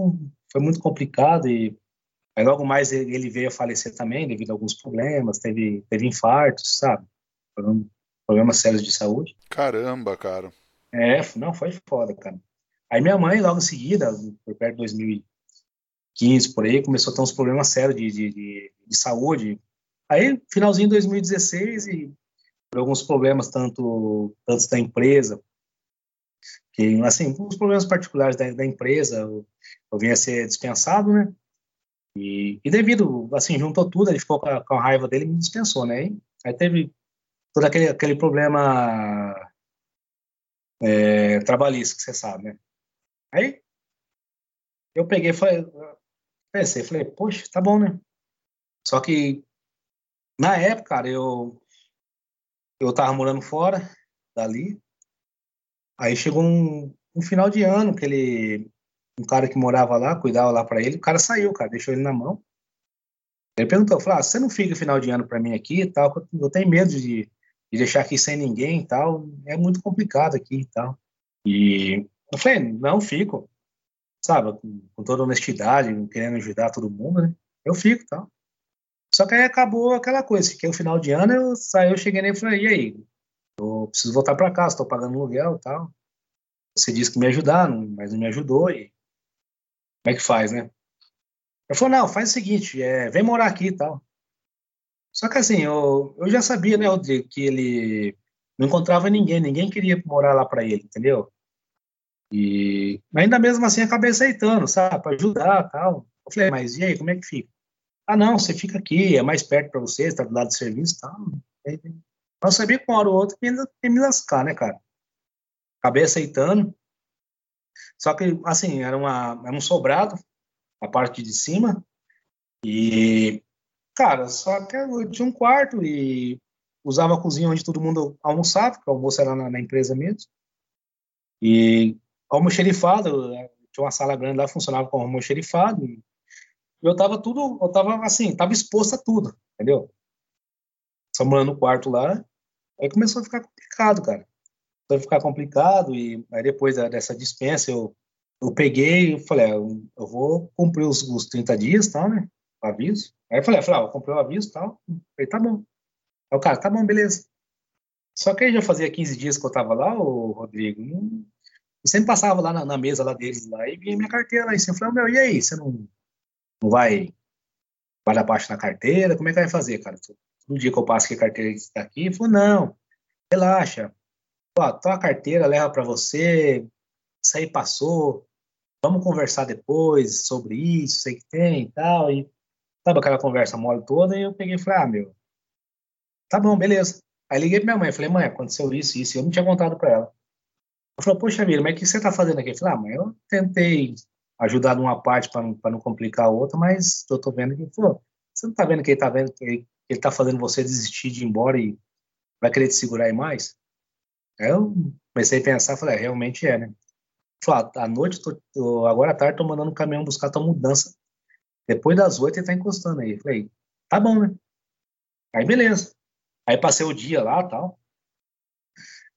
foi muito complicado e aí logo mais ele veio a falecer também devido a alguns problemas, teve, teve infartos, sabe? problemas sérios de saúde. Caramba, cara. É, não, foi foda, cara. Aí minha mãe, logo em seguida, por perto de 2015, por aí, começou a ter uns problemas sérios de, de, de, de saúde. Aí, finalzinho de 2016, e por alguns problemas, tanto, tanto da empresa, que, assim, uns problemas particulares da, da empresa, eu, eu vinha ser dispensado, né? E, e, devido, assim, juntou tudo, ele ficou com a, com a raiva dele e me dispensou, né? Aí, aí teve todo aquele, aquele problema é, trabalhista que você sabe, né? Aí eu peguei, falei, Pensei, falei, poxa, tá bom, né? Só que na época, cara, eu eu tava morando fora dali. Aí chegou um, um final de ano que ele um cara que morava lá, cuidava lá para ele, o cara saiu, cara, deixou ele na mão. Ele perguntou, falou, ah, você não fica final de ano para mim aqui e tal, eu tenho medo de, de, deixar aqui sem ninguém e tal, é muito complicado aqui e tal. E eu falei, não, fico, sabe, com, toda honestidade, querendo ajudar todo mundo, né? Eu fico e tal. Só que aí acabou aquela coisa, que o final de ano eu saí, eu cheguei nele e falei, e aí? Eu preciso voltar para casa, estou pagando aluguel e tal. Você disse que me ajudar, mas não me ajudou e como é que faz, né? Eu falei, não, faz o seguinte, é, vem morar aqui e tal. Só que assim, eu, eu já sabia, né, Rodrigo, que ele não encontrava ninguém, ninguém queria morar lá para ele, entendeu? E ainda mesmo assim acabei aceitando, sabe, para ajudar tal. Eu falei, mas e aí, como é que fica? Ah, não, você fica aqui, é mais perto para você, está do lado do serviço tal. Eu sabia que uma hora ou outra ia me lascar, né, cara? Acabei aceitando. Só que, assim, era, uma, era um sobrado, a parte de cima. E, cara, só que eu tinha um quarto e usava a cozinha onde todo mundo almoçava, porque o almoço era na, na empresa mesmo. E almoxerifado, tinha uma sala grande lá, funcionava como almoxerifado. E eu tava tudo, eu tava assim, tava exposto a tudo, entendeu? Só morando no quarto lá, aí começou a ficar complicado, cara. Começou a ficar complicado e aí depois dessa dispensa eu, eu peguei e falei, ah, eu, vou cumprir os, os 30 dias, tal, né? O aviso. Aí eu falei, eu falei, ah, eu comprei o aviso, tal. Falei, tá bom. Aí o cara, tá bom, beleza. Só que aí já fazia 15 dias que eu tava lá, o Rodrigo, eu sempre passava lá na, na, mesa lá deles lá e via minha carteira lá em cima. Eu falei, meu, e aí, você não, não vai, vai abaixo na carteira? Como é que vai fazer, cara? No dia que eu passo que a carteira está aqui, ele falou, não, relaxa. Ó, toma a carteira, leva para você, isso aí passou, vamos conversar depois sobre isso, sei que tem e tal. E sabe aquela conversa mole toda, e eu peguei e falei, ah, meu, tá bom, beleza. Aí liguei pra minha mãe, falei, mãe, aconteceu isso, isso, e eu não tinha contado para ela. Ela falou, poxa vida, mas o que você tá fazendo aqui? Eu falei, ah, mãe, eu tentei ajudar numa parte para não, não complicar a outra, mas eu tô vendo que, pô, você não tá vendo que ele tá vendo que ele, ele tá fazendo você desistir de ir embora e vai querer te segurar aí mais? Aí eu comecei a pensar, falei, é, realmente é, né? Falei, ah, à noite, tô, tô, agora à tarde, tô mandando um caminhão buscar tua mudança. Depois das oito ele tá encostando aí. Falei, tá bom, né? Aí beleza. Aí passei o dia lá tal.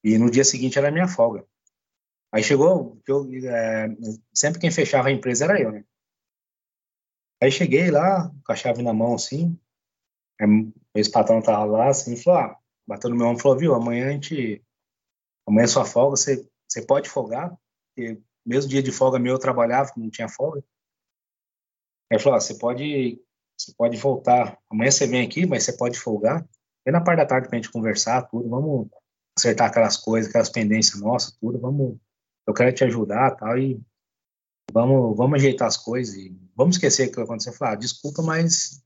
E no dia seguinte era minha folga. Aí chegou, eu, é, sempre quem fechava a empresa era eu, né? Aí cheguei lá, com a chave na mão, assim, o ex-patrão tava lá, assim, falou, ah, bateu no meu ombro falou, viu, amanhã a gente, amanhã é sua folga, você, você pode folgar, porque mesmo dia de folga meu eu trabalhava, não tinha folga. Aí falou, ah, você pode, você pode voltar, amanhã você vem aqui, mas você pode folgar, vem na parte da tarde pra gente conversar, tudo, vamos acertar aquelas coisas, aquelas pendências nossas, tudo, vamos eu quero te ajudar tal, e vamos, vamos ajeitar as coisas e vamos esquecer o que aconteceu. Eu falei, ah, desculpa, mas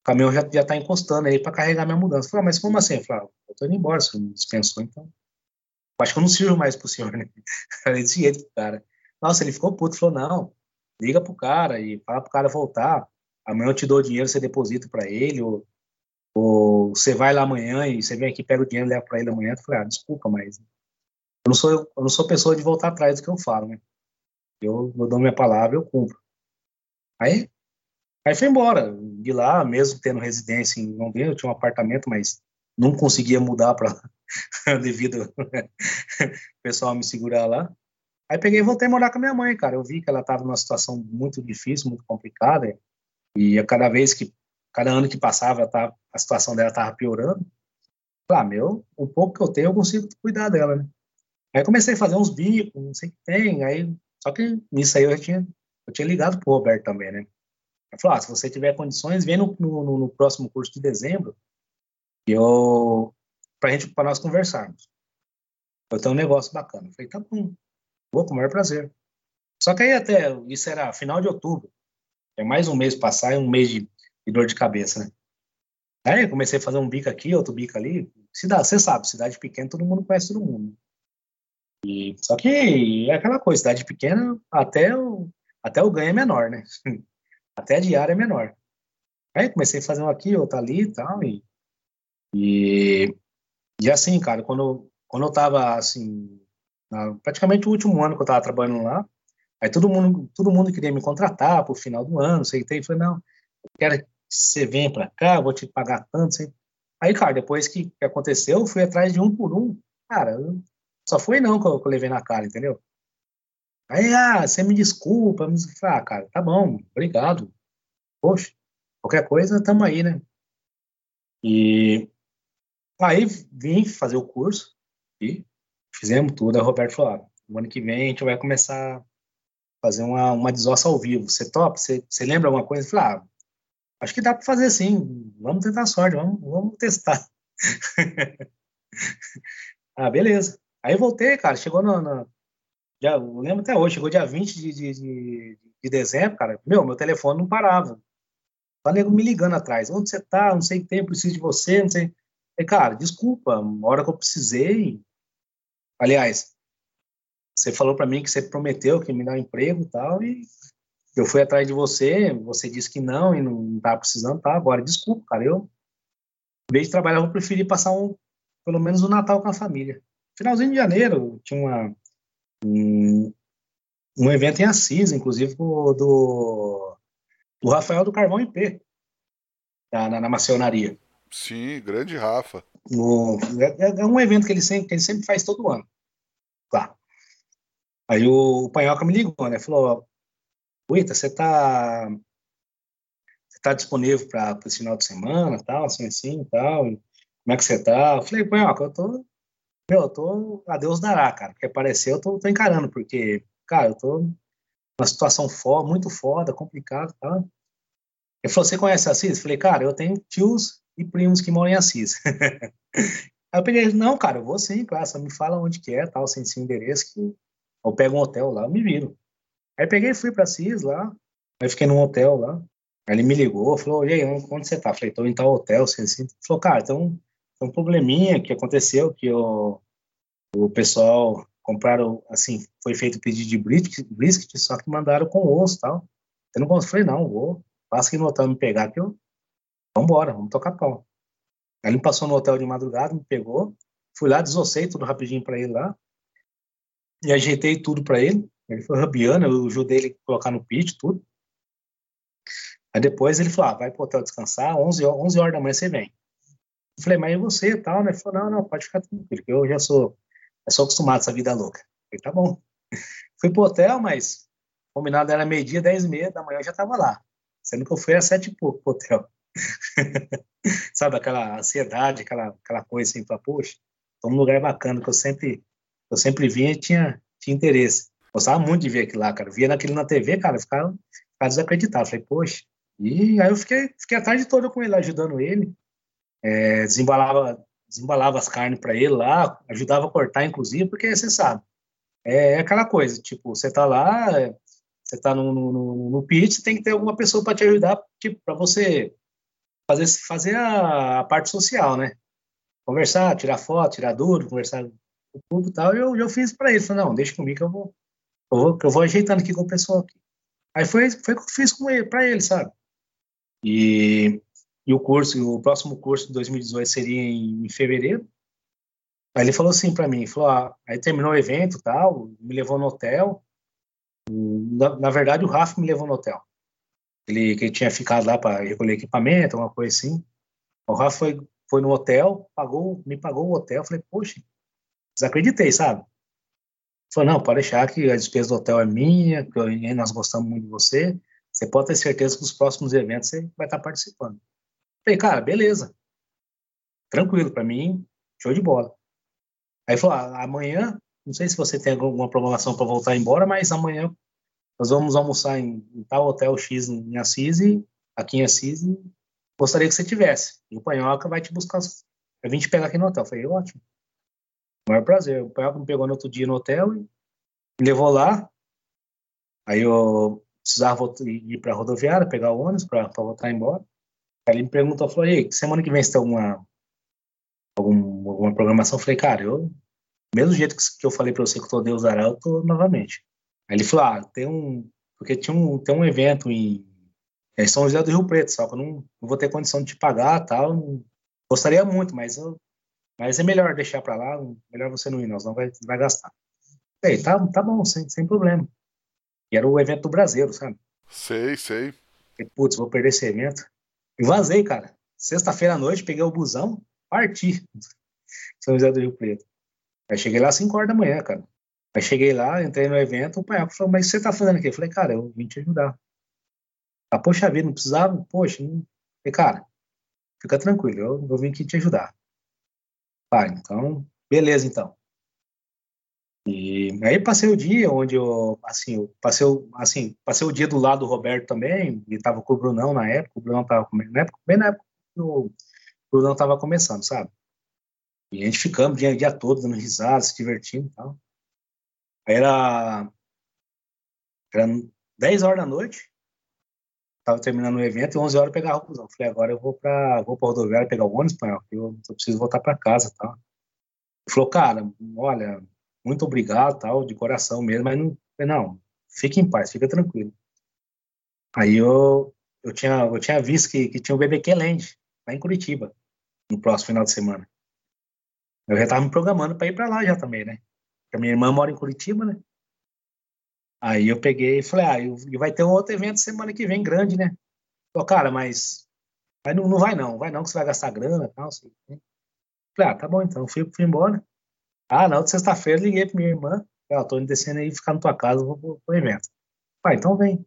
o caminhão já, já tá encostando aí para carregar minha mudança. Eu falei, ah, mas como assim? Eu falei, ah, eu tô indo embora, você me dispensou, então. Acho que eu não sirvo mais pro senhor, né? <laughs> Falei desse jeito, cara. Nossa, ele ficou puto, falou, não, liga pro cara e fala pro cara voltar. Amanhã eu te dou o dinheiro, você deposita para ele, ou, ou você vai lá amanhã e você vem aqui, pega o dinheiro e leva para ele amanhã. Eu falei, ah, desculpa, mas eu não sou, eu não sou pessoa de voltar atrás do que eu falo, né? Eu, eu dou minha palavra, eu cumpro. Aí, aí foi embora. De lá, mesmo tendo residência em Londrina, eu tinha um apartamento, mas não conseguia mudar para <laughs> devido <laughs> ao pessoal me segurar lá. Aí peguei e voltei a morar com a minha mãe, cara. Eu vi que ela estava numa situação muito difícil, muito complicada, e a cada vez que, cada ano que passava, a situação dela estava piorando. Falei, ah, meu, o pouco que eu tenho, eu consigo cuidar dela, né? Aí comecei a fazer uns bicos, não sei o que tem, aí, só que nisso aí eu tinha, eu tinha ligado pro Roberto também, né? Ele falou, ah, se você tiver condições, vem no, no, no próximo curso de dezembro, e eu, pra gente, pra nós conversarmos. Eu tenho um negócio bacana. Eu falei, tá bom, vou com o maior prazer. Só que aí até, isso era final de outubro, é mais um mês passar e um mês de, de dor de cabeça, né? Aí comecei a fazer um bico aqui, outro bico ali. Cidade, você sabe, cidade pequena, todo mundo conhece todo mundo. E, só que é aquela coisa, cidade pequena, até o, até o ganho é menor, né? <laughs> Até a diária é menor. Aí comecei a fazer um aqui, outro ali e tal. E, e, e assim, cara, quando, quando eu tava, assim, na, praticamente o último ano que eu tava trabalhando lá, aí todo mundo, todo mundo queria me contratar pro final do ano, sei que. Eu falei, não, eu quero que você venha pra cá, vou te pagar tanto, sei. Aí, cara, depois que, que aconteceu, eu fui atrás de um por um. Cara, só foi não que eu, que eu levei na cara, entendeu? Aí, ah, você me desculpa. Me... Ah, cara, tá bom, obrigado. Poxa, qualquer coisa, tamo aí, né? E aí vim fazer o curso e fizemos tudo. Aí o Roberto falou: ah, no ano que vem a gente vai começar a fazer uma, uma desossa ao vivo. Você topa? Você, você lembra alguma coisa? Eu falei, ah, acho que dá para fazer sim. Vamos tentar a sorte, vamos, vamos testar. <laughs> ah, beleza. Aí voltei, cara. Chegou no, no, já, eu lembro até hoje, chegou dia 20 de, de, de, de dezembro, cara. Meu, meu telefone não parava. Tá nego me ligando atrás. Onde você tá? Não sei o que tem, preciso de você, não sei. E, cara, desculpa, uma hora que eu precisei. Aliás, você falou para mim que você prometeu que me dar um emprego e tal, e eu fui atrás de você, você disse que não e não tava precisando, tá? Agora, desculpa, cara, eu, em vez de trabalhar, eu preferi passar um, pelo menos o um Natal com a família. Finalzinho de janeiro, tinha uma, um, um evento em Assis, inclusive do, do, Rafael do Carvão IP, na, na, na macionaria. Sim, grande Rafa. No, é, é, um evento que ele sempre, que ele sempre faz todo ano. Tá. Aí o, o Panhoca me ligou, né? Falou, Uita, você tá, você tá disponível para esse final de semana, tal, assim, assim, tal, como é que você tá? Eu falei, Panhoca, eu tô meu, eu tô. A Deus dará, cara. Porque aparecer eu tô, tô encarando, porque, cara, eu tô numa situação foda, muito foda, complicada, tá? Ele falou: Você conhece Assis? Eu falei, cara, eu tenho tios e primos que moram em Assis. <laughs> Aí eu peguei, não, cara, eu vou sim, claro, só me fala onde que é, tal, sem seu endereço, que eu pego um hotel lá, eu me viro. Aí peguei e fui pra Assis lá, aí fiquei num hotel lá. Aí ele me ligou, falou, e aí, onde você tá? Eu falei, tô em tal hotel, assim, assim. Ele falou, cara, então um probleminha que aconteceu, que o, o pessoal compraram, assim, foi feito pedido de brisket, brisket, só que mandaram com osso e tal. Eu não falei, não, vou, passa aqui no hotel me pegar que eu, vambora, vamos tocar pau. Aí ele passou no hotel de madrugada, me pegou, fui lá, desossei tudo rapidinho para ele lá, e ajeitei tudo para ele, ele foi rabiando, eu ajudei ele a colocar no pit, tudo. Aí depois ele falou, ah, vai pro hotel descansar, 11, 11 horas da manhã você vem. Eu falei, mas e você e tal, né? Ele falou, não, não, pode ficar tranquilo, que eu já sou, já sou acostumado a essa vida louca. Eu falei, tá bom. <laughs> Fui pro hotel, mas combinado era meio-dia, dez e meia da manhã eu já tava lá. Sendo que eu fui às sete e pouco pro hotel. <laughs> Sabe, aquela ansiedade, aquela, aquela coisa assim, pra, poxa, tô num lugar bacana que eu sempre, eu sempre vinha e tinha, tinha interesse. Gostava muito de ver aquilo lá, cara. Via na TV, cara, ficava, ficava desacreditado. Falei, poxa. E aí eu fiquei, fiquei a tarde toda com ele, ajudando ele é, desembalava, desembalava as carnes para ele lá, ajudava a cortar, inclusive, porque você sabe, é, é aquela coisa, tipo, você tá lá, você tá no, no, no pit, tem que ter alguma pessoa para te ajudar, tipo, para você fazer, fazer a, a, parte social, né? Conversar, tirar foto, tirar duro, conversar com o público e tal, eu, eu fiz para ele, falei, não, deixa comigo que eu vou, eu vou, eu vou ajeitando aqui com o pessoal aqui. Aí foi, foi o que eu fiz com ele, para ele, sabe? E e o curso, o próximo curso de 2018 seria em, em fevereiro. Aí ele falou assim para mim, falou, ah, aí terminou o evento, tal, me levou no hotel. Na, na, verdade, o Rafa me levou no hotel. Ele que tinha ficado lá para recolher equipamento, uma coisa assim. O Rafa foi, foi no hotel, pagou, me pagou o hotel. Eu falei, poxa, desacreditei, sabe? Falou, não, pode deixar que a despesa do hotel é minha, que nós gostamos muito de você. Você pode ter certeza que os próximos eventos você vai estar participando. Falei, cara, beleza. Tranquilo, para mim, show de bola. Aí falou, ah, amanhã, não sei se você tem alguma programação para voltar embora, mas amanhã nós vamos almoçar em, em tal hotel X em Assis, aqui em Assis, gostaria que você tivesse. E o Panhoca vai te buscar, vai vir te pegar aqui no hotel. falei, ótimo. O maior prazer. O Panhoca me pegou no outro dia no hotel e me levou lá. Aí eu precisava ir para a rodoviária, pegar o ônibus para voltar embora. Aí ele me perguntou, falou, e semana que vem você tem alguma, algum, alguma programação? Eu falei, cara, eu, mesmo jeito que eu falei para você que eu tô Deus dará, eu tô novamente. Aí ele falou, ah, tem um, porque tinha um, tem um evento em, é São José do Rio Preto, só que eu não, não vou ter condição de te pagar tal. Não, gostaria muito, mas, eu, mas é melhor deixar para lá, melhor você não ir, não, senão vai, vai gastar. Ei, tá, tá bom, sem, sem problema. E era o evento do Brasileiro, sabe? Sei, sei. E, putz, vou perder esse evento. E vazei, cara. Sexta-feira à noite, peguei o busão, parti. <laughs> São José do Rio Preto. Aí cheguei lá às 5 horas da manhã, cara. Aí cheguei lá, entrei no evento, o pai falou, mas o você tá fazendo aqui? Eu falei, cara, eu vim te ajudar. Ah, poxa vida, não precisava? Poxa, não... falei, cara, fica tranquilo, eu, eu vim aqui te ajudar. Pai, então, beleza então. Aí passei o dia onde eu, assim, eu passei, assim, passei o dia do lado do Roberto também, e tava com o Brunão na época, o Brunão tava na época, bem na época o Brunão tava começando, sabe? E a gente ficamos o dia, dia todo dando risada, se divertindo e tal. Aí era, era 10 horas da noite, tava terminando o evento, e 11 horas eu pegava o busão. Falei, agora eu vou pra, vou pra rodoviária pegar o ônibus, espanhol, eu, eu preciso voltar para casa e tal. Ele falou, cara, olha, muito obrigado, tal, de coração mesmo, mas não, não, fique em paz, fica tranquilo. Aí eu, eu, tinha, eu tinha visto que, que tinha o BBQ Land, lá em Curitiba, no próximo final de semana. Eu já estava me programando para ir para lá já também, né? Porque a minha irmã mora em Curitiba, né? Aí eu peguei e falei, ah, e vai ter um outro evento semana que vem grande, né? Falei, cara, mas, mas não, não vai não, vai não, que você vai gastar grana e tal. Assim. Falei, ah, tá bom então, fui, fui embora. Ah, na outra sexta-feira liguei pra minha irmã, ó, tô descendo aí, ficar na tua casa, vou pro, evento. Pai, então vem.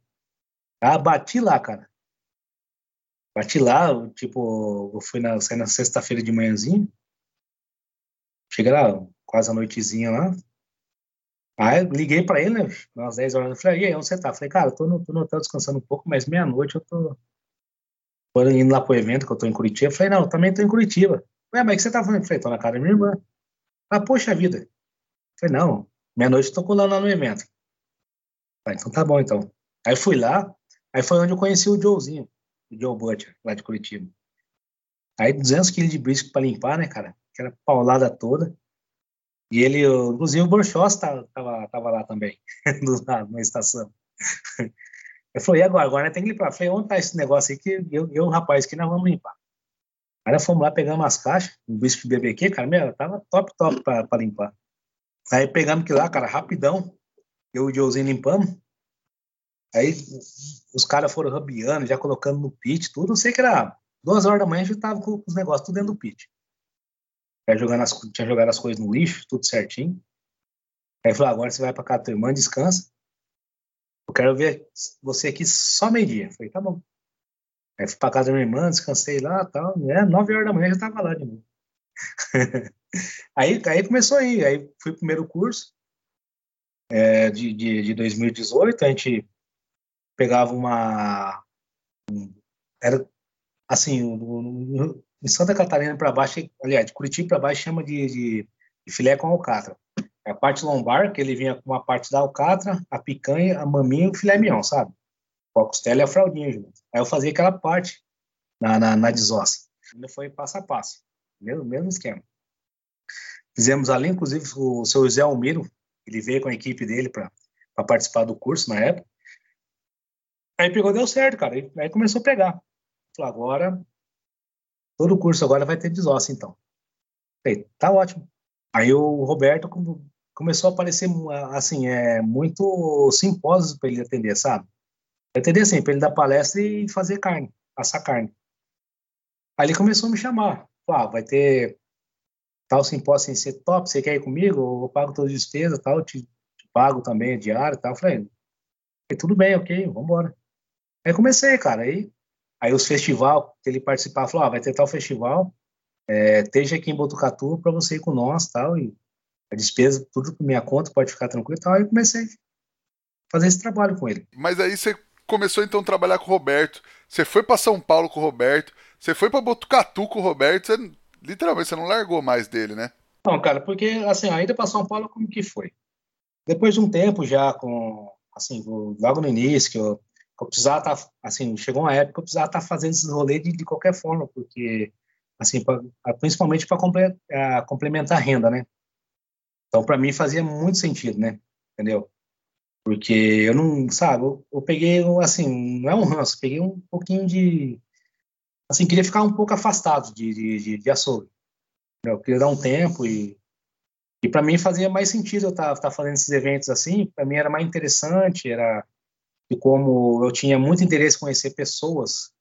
Ah, bati lá, cara. Bati lá, tipo, eu fui na, saí na sexta-feira de manhãzinho, Cheguei lá, quase a noitezinha lá. Aí liguei pra ele, né? Umas 10 horas. Eu falei, e aí, onde você tá? Falei, cara, tô no, tô no hotel descansando um pouco, mas meia-noite eu tô. Tô indo lá pro evento que eu tô em Curitiba. Eu falei, não, eu também tô em Curitiba. Ué, mas o que você tá fazendo? Eu falei, tô na casa da minha irmã. Ah, poxa vida. Eu falei, não, meia-noite tô colando lá no evento. falei, então tá bom, então. Aí fui lá, aí foi onde eu conheci o Joezinho, o Joe Butcher, lá de Curitiba. Aí 200 quilos de brisco pra limpar, né, cara? aquela paulada toda. E ele, inclusive o Borchós tava, tava, tava lá também, <laughs> na estação. <laughs> Eu falei, e agora? Agora tem que limpar. Eu falei, onde tá esse negócio aí que eu, eu rapaz, que nós vamos limpar. Aí nós fomos lá, pegamos as caixas, um de BBQ, cara, meu, tava top, top pra, pra limpar. Aí pegamos que lá, cara, rapidão, eu e o Joezinho limpamos. Aí os caras foram rabiando, já colocando no pit, tudo. Não sei que era duas horas da manhã, a gente tava com os negócios tudo dentro do pit jogando as, tinha jogado as coisas no lixo, tudo certinho. Aí falou, agora você vai para casa da tua irmã, descansa. Eu quero ver você aqui só meio-dia. Falei, tá bom. Aí fui para casa da minha irmã, descansei lá tal. É, nove horas da manhã já tava lá de novo. <laughs> aí, aí começou aí. Aí fui pro primeiro curso é, de, de, de 2018. A gente pegava uma. Era assim, em Santa Catarina para baixo, aliás, de Curitiba para baixo chama de, de, de, filé com alcatra. É a parte lombar, que ele vinha com uma parte da alcatra, a picanha, a maminha e o filé mignon, sabe? Com a costela e a fraldinha junto. Aí eu fazia aquela parte na, na, na desossa. Ainda foi passo a passo. Mesmo, mesmo esquema. Fizemos ali, inclusive, o seu José Almiro, ele veio com a equipe dele para participar do curso na época. Aí pegou, deu certo, cara. Aí começou a pegar. Falei, agora Todo o curso agora vai ter desossa, então. Falei, tá ótimo. Aí o Roberto começou a aparecer, assim, é, muito simpósios para ele atender, sabe? Atender assim, para ele dar palestra e fazer carne, assar carne. Aí ele começou a me chamar. Ah, vai ter tal simpósio sem ser top, você quer ir comigo? Eu pago todas as despesas, tal, te, te pago também a diária, tal. Falei, tudo bem, ok, vamos embora. Aí comecei, cara, aí Aí os festival que ele participava, falou, ah, vai ter tal festival, é, esteja aqui em Botucatu para você ir com nós, tal, e a despesa, tudo por minha conta, pode ficar tranquilo tal. Aí eu comecei a fazer esse trabalho com ele. Mas aí você começou então a trabalhar com o Roberto, você foi para São Paulo com o Roberto, você foi para Botucatu com o Roberto, você, literalmente você não largou mais dele, né? Não, cara, porque assim, a ida para São Paulo como que foi? Depois de um tempo já com assim, logo no início que eu eu precisava estar, tá, assim, chegou uma época que eu precisava estar tá fazendo esses rolês de, de qualquer forma, porque, assim, pra, principalmente para comple, complementar a renda, né? Então, para mim, fazia muito sentido, né? Entendeu? Porque eu não, sabe, eu, eu peguei, assim, não é um ranço, peguei um pouquinho de, assim, queria ficar um pouco afastado de, de, de, de açougue. Eu queria dar um tempo e, e para mim fazia mais sentido eu estar tá, tá fazendo esses eventos assim, para mim era mais interessante, era e como eu tinha muito interesse em conhecer pessoas,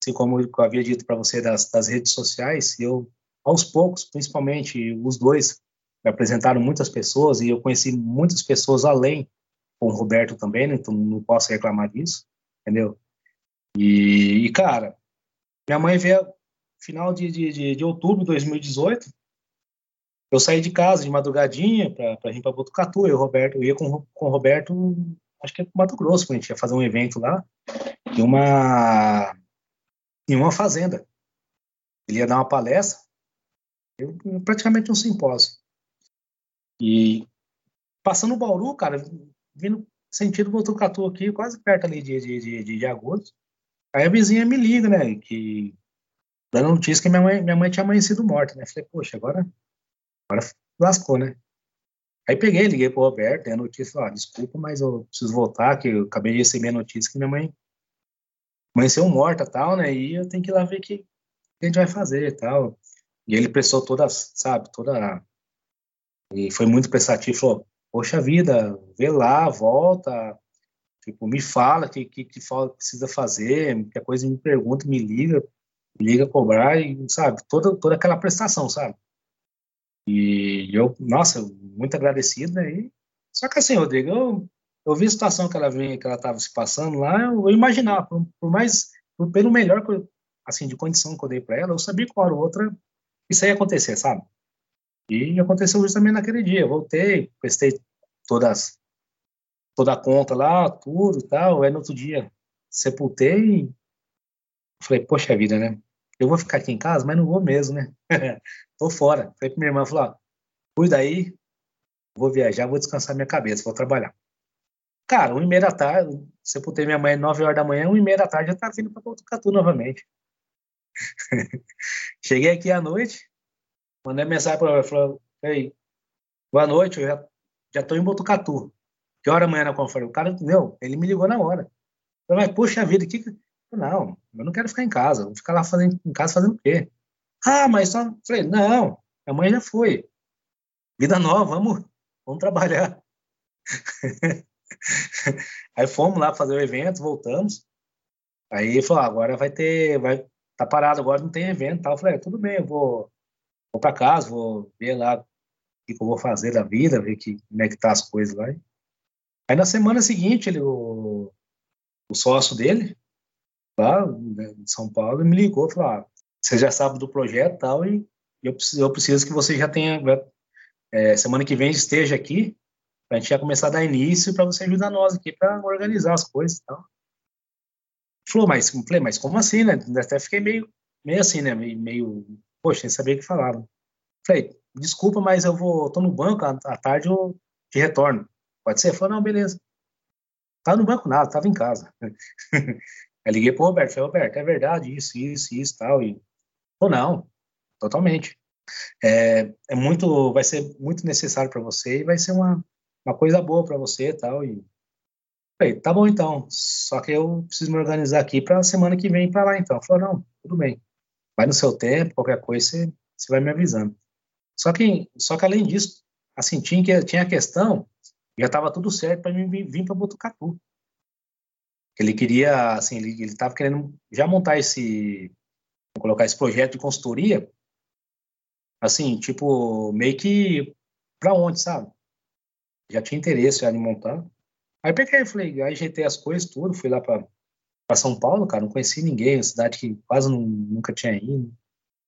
assim como eu havia dito para você das, das redes sociais, eu aos poucos, principalmente os dois, me apresentaram muitas pessoas e eu conheci muitas pessoas além, com o Roberto também, né? então não posso reclamar disso, entendeu? E, e cara, minha mãe veio final de, de, de, outubro de 2018. Eu saí de casa de madrugadinha para ir para Botucatu. Eu, Roberto, eu ia com, com o Roberto, acho que é para Mato Grosso, a gente ia fazer um evento lá, em uma, em uma fazenda. Ele ia dar uma palestra, eu, praticamente um simpósio. E passando o Bauru, cara, vindo sentido Botucatu aqui, quase perto ali de, de, de, de agosto. Aí a vizinha me liga, né, que dando notícia que minha mãe, minha mãe tinha amanhecido morta, né? Falei, poxa, agora, agora lascou, né? Aí peguei, liguei pro Roberto, dei a notícia, ó, desculpa, mas eu preciso voltar, que eu acabei de receber a notícia que minha mãe amanheceu morta tal, né? E eu tenho que ir lá ver o que, que a gente vai fazer e tal. E ele prestou toda, sabe, toda. E foi muito prestativo, falou: Poxa vida, vê lá, volta, tipo, me fala o que, que, que precisa fazer, que a coisa me pergunta, me liga, me liga cobrar, e, sabe, toda, toda aquela prestação, sabe? E eu, nossa, muito agradecido, né? só que assim, Rodrigo, eu, eu vi a situação que ela vinha, que ela estava se passando lá, eu, eu imaginava, por, por mais, por, pelo melhor, assim, de condição que eu dei para ela, eu sabia que uma hora ou outra isso ia acontecer, sabe? E aconteceu justamente naquele dia. Eu voltei, prestei todas, toda a conta lá, tudo e tal. Aí no outro dia sepultei e falei, poxa vida, né? Eu vou ficar aqui em casa, mas não vou mesmo, né? <laughs> Tô fora. Falei pra minha irmã, falou, cuida aí, vou viajar, vou descansar minha cabeça, vou trabalhar. Cara, uma e meia da tarde, sepultei minha mãe nove horas da manhã, uma e meia da tarde já tá vindo pra Botucatu novamente. <laughs> Cheguei aqui à noite, mandei mensagem para ela, falei, ei, boa noite, eu já, já tô em Botucatu. Que hora amanhã na conferência? O cara, entendeu? Ele me ligou na hora. Eu falei, mas, poxa vida, que... Não, eu não quero ficar em casa. Vou ficar lá fazendo, em casa fazendo o quê? Ah, mas só... Falei, não, a mãe já foi. Vida nova, vamos, vamos trabalhar. <laughs> Aí fomos lá fazer o evento, voltamos. Aí falou, ah, agora vai ter, vai, tá parado agora, não tem evento tal. Eu falei, é, tudo bem, eu vou, vou para casa, vou ver lá o que, eu vou fazer da vida, ver que, como é que tá as coisas lá. Aí na semana seguinte, ele, o, o sócio dele, lá né, de São Paulo, me ligou e falou, ah, você já sabe do projeto tal, e eu preciso, eu preciso que você já tenha, é, semana que vem esteja aqui, para a gente já começar a dar início para você ajudar nós aqui para organizar as coisas e tal. Falou, mas, falei, mas como assim, né? Até fiquei meio, meio assim, né? Meio, meio poxa, sem saber o que falava. Falei, desculpa, mas eu vou, tô no banco, à tarde eu te retorno. Pode ser? Falou, não, beleza. Tava no banco nada, tava em casa. <laughs> Aí liguei pro Roberto, falei, Roberto, é verdade, isso, isso, isso, tal, e... Ou não, totalmente. É, é muito, vai ser muito necessário para você e vai ser uma, uma coisa boa para você, tal, e Falei, tá bom então, só que eu preciso me organizar aqui para semana que vem para lá então. Falou, não, tudo bem. Vai no seu tempo, qualquer coisa você, vai me avisando. Só que, só que além disso, assim, tinha, tinha a questão, já estava tudo certo para mim vir para Botucatu. Ele queria, assim, ele estava querendo já montar esse, colocar esse projeto de consultoria, assim, tipo, meio que para onde, sabe? Já tinha interesse já de montar. Aí peguei, falei, aí ajeitei as coisas, tudo, fui lá para São Paulo, cara, não conheci ninguém, uma cidade que quase não, nunca tinha ido.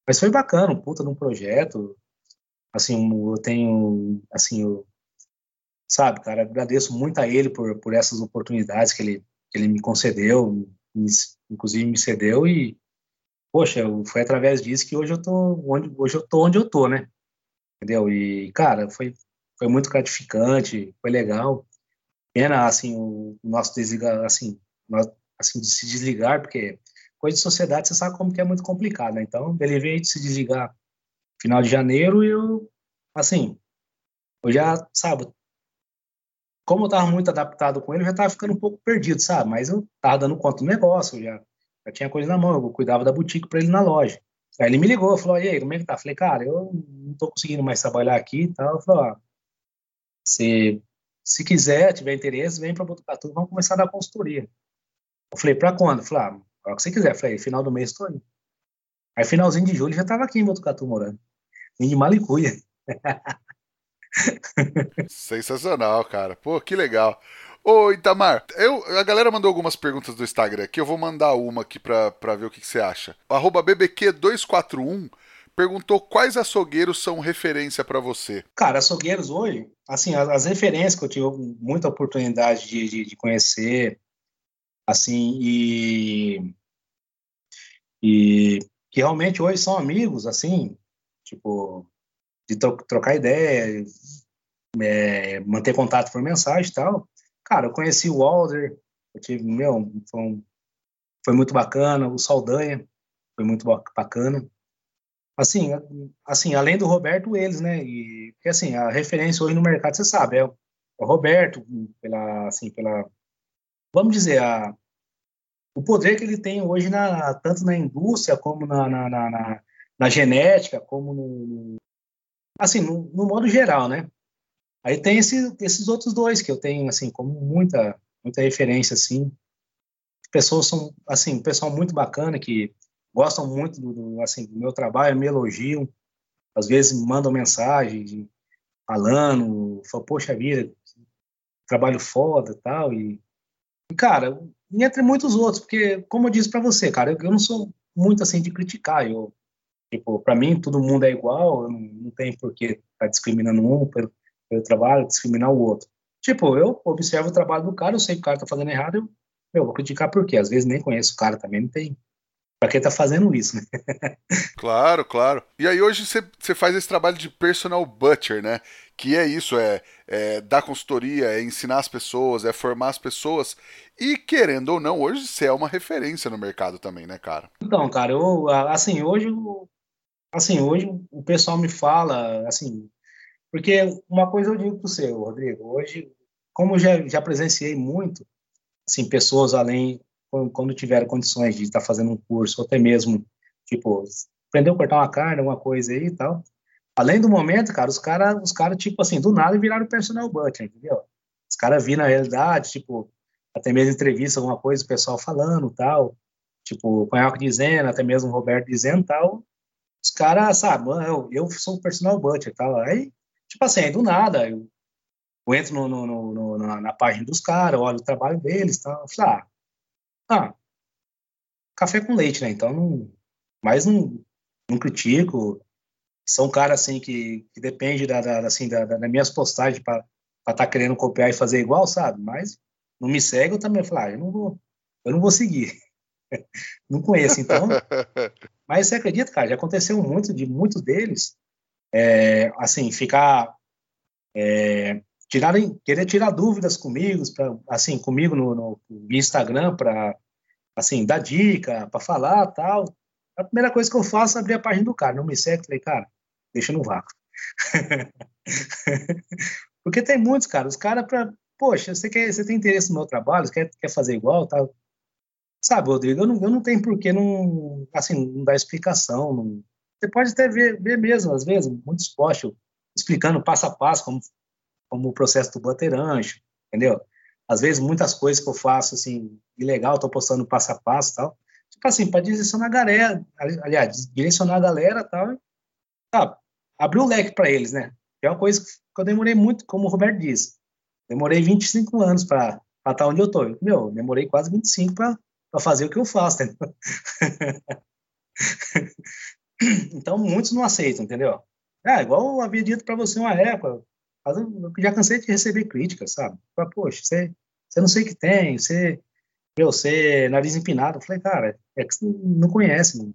Mas foi bacana, um puta de um projeto. Assim, eu tenho, assim, eu, sabe, cara, agradeço muito a ele por, por essas oportunidades que ele, que ele me concedeu, me, inclusive me cedeu e, poxa, foi através disso que hoje eu tô onde, hoje eu tô onde eu tô, né? Entendeu? E, cara, foi, foi muito gratificante, foi legal pena assim o nosso desligar assim nós, assim de se desligar porque coisa de sociedade você sabe como que é muito complicado né? então ele veio de se desligar final de janeiro e eu assim eu já sabe como eu tava muito adaptado com ele, eu já tava ficando um pouco perdido, sabe? Mas eu tava dando conta do negócio, já, já tinha coisa na mão, eu cuidava da boutique para ele na loja. Aí ele me ligou, falou, e aí, como é que tá? Falei, cara, eu não tô conseguindo mais trabalhar aqui e tal. Eu falei, ó, se, se quiser, tiver interesse, vem para Botucatu, vamos começar a dar consultoria. Eu falei, para quando? Eu falei, ah, o que você quiser. Eu falei, final do mês tô aí. Aí, finalzinho de julho, já tava aqui em Botucatu morando. Em de Malicuia. Sensacional, cara. Pô, que legal. Ô, Itamar, eu, a galera mandou algumas perguntas do Instagram aqui, eu vou mandar uma aqui pra, pra ver o que, que você acha. Arroba BBQ241 perguntou quais açougueiros são referência para você. Cara, açougueiros hoje, assim, as, as, referências que eu tive muita oportunidade de, de, de conhecer, assim, e, e que realmente hoje são amigos, assim, tipo, de trocar ideia, é, manter contato por mensagem e tal. Cara, eu conheci o Walder, eu tive, meu, foi, um, foi muito bacana, o Saldanha, foi muito bacana. Assim, assim, além do Roberto, eles, né? E, porque, assim, a referência hoje no mercado, você sabe, é o, é Roberto, pela, assim, pela, vamos dizer, a, o poder que ele tem hoje, na, tanto na indústria, como na, na, na, na genética, como no, assim, no, no modo geral, né? Aí tem esse, esses outros dois que eu tenho, assim, como muita, muita referência, assim. Pessoas são, assim, pessoal muito bacana que gostam muito do, do, assim, do meu trabalho, me elogiam, às vezes mandam mensagem falando, falam, poxa vida, trabalho foda tal, e, cara, entre muitos outros, porque, como eu disse para você, cara, eu, eu, não sou muito, assim, de criticar, eu, tipo, para mim, todo mundo é igual, não, não tem por que estar tá discriminando um pelo, pelo trabalho, discriminar o outro. Tipo, eu observo o trabalho do cara, eu sei que o cara tá fazendo errado, eu, eu vou criticar por quê? Às vezes nem conheço o cara também, não tem. Pra quem tá fazendo isso, né? <laughs> claro, claro. E aí hoje você faz esse trabalho de personal butcher, né? Que é isso, é, é dar consultoria, é ensinar as pessoas, é formar as pessoas. E querendo ou não, hoje você é uma referência no mercado também, né, cara? Então, cara, eu, assim, hoje, assim, hoje o pessoal me fala, assim, porque uma coisa eu digo para você, Rodrigo, hoje, como já, já presenciei muito, assim, pessoas além, quando tiveram condições de estar fazendo um curso, ou até mesmo, tipo, aprender a cortar uma carne, alguma coisa aí e tal. Além do momento, cara, os caras, os cara, tipo assim, do nada viraram personal butcher, entendeu? Os caras viram na realidade, tipo, até mesmo entrevista, alguma coisa, o pessoal falando tal, tipo, o Conhaque dizendo, até mesmo o Roberto dizendo tal. Os caras, sabe, eu, eu sou um personal butcher tal. Aí Tipo assim, do nada, eu, eu entro no, no, no, na, na, página dos caras, olho o trabalho deles? Eu falei, ah, ah, café com leite, né? Então, não, mas não, não critico. São caras, assim, que, que depende da, da, assim, da, da, das minhas postagens para estar tá querendo copiar e fazer igual, sabe? Mas não me segue, eu também falo, ah, eu não vou, eu não vou seguir. <laughs> não conheço, então. <laughs> Mas você acredita, cara, já aconteceu muito de muitos deles é, assim, ficar é, tirarem, querer tirar dúvidas comigo, pra, assim, comigo no, no Instagram para assim, dar dica, para falar, tal. A primeira coisa que eu faço é abrir a página do cara, não me segue, falei, cara, deixa no vácuo. <laughs> Porque tem muitos, cara, os caras para, poxa, você quer, você tem interesse no meu trabalho, quer, quer fazer igual, tal. Sabe, Rodrigo, eu não, eu não tenho por que não, assim, não dar explicação, não, você pode até ver, ver mesmo, às vezes, muitos posts explicando passo a passo como, como o processo do butterancho, entendeu? Às vezes, muitas coisas que eu faço, assim, ilegal, estou postando passo a passo tal. Tipo assim, para direcionar a galera, aliás, direcionar a galera tal, tá, abrir o leque para eles, né? é uma coisa que eu demorei muito, como o Roberto disse. Demorei 25 anos para estar onde eu tô. Meu, demorei quase 25 para fazer o que eu faço, entendeu? <laughs> Então, muitos não aceitam, entendeu? É, igual eu havia dito para você uma época, eu já cansei de receber críticas, sabe? Fala, Poxa, você, você não sei o que tem, você, meu, você é nariz empinado. Eu falei, cara, é que você não conhece, mano.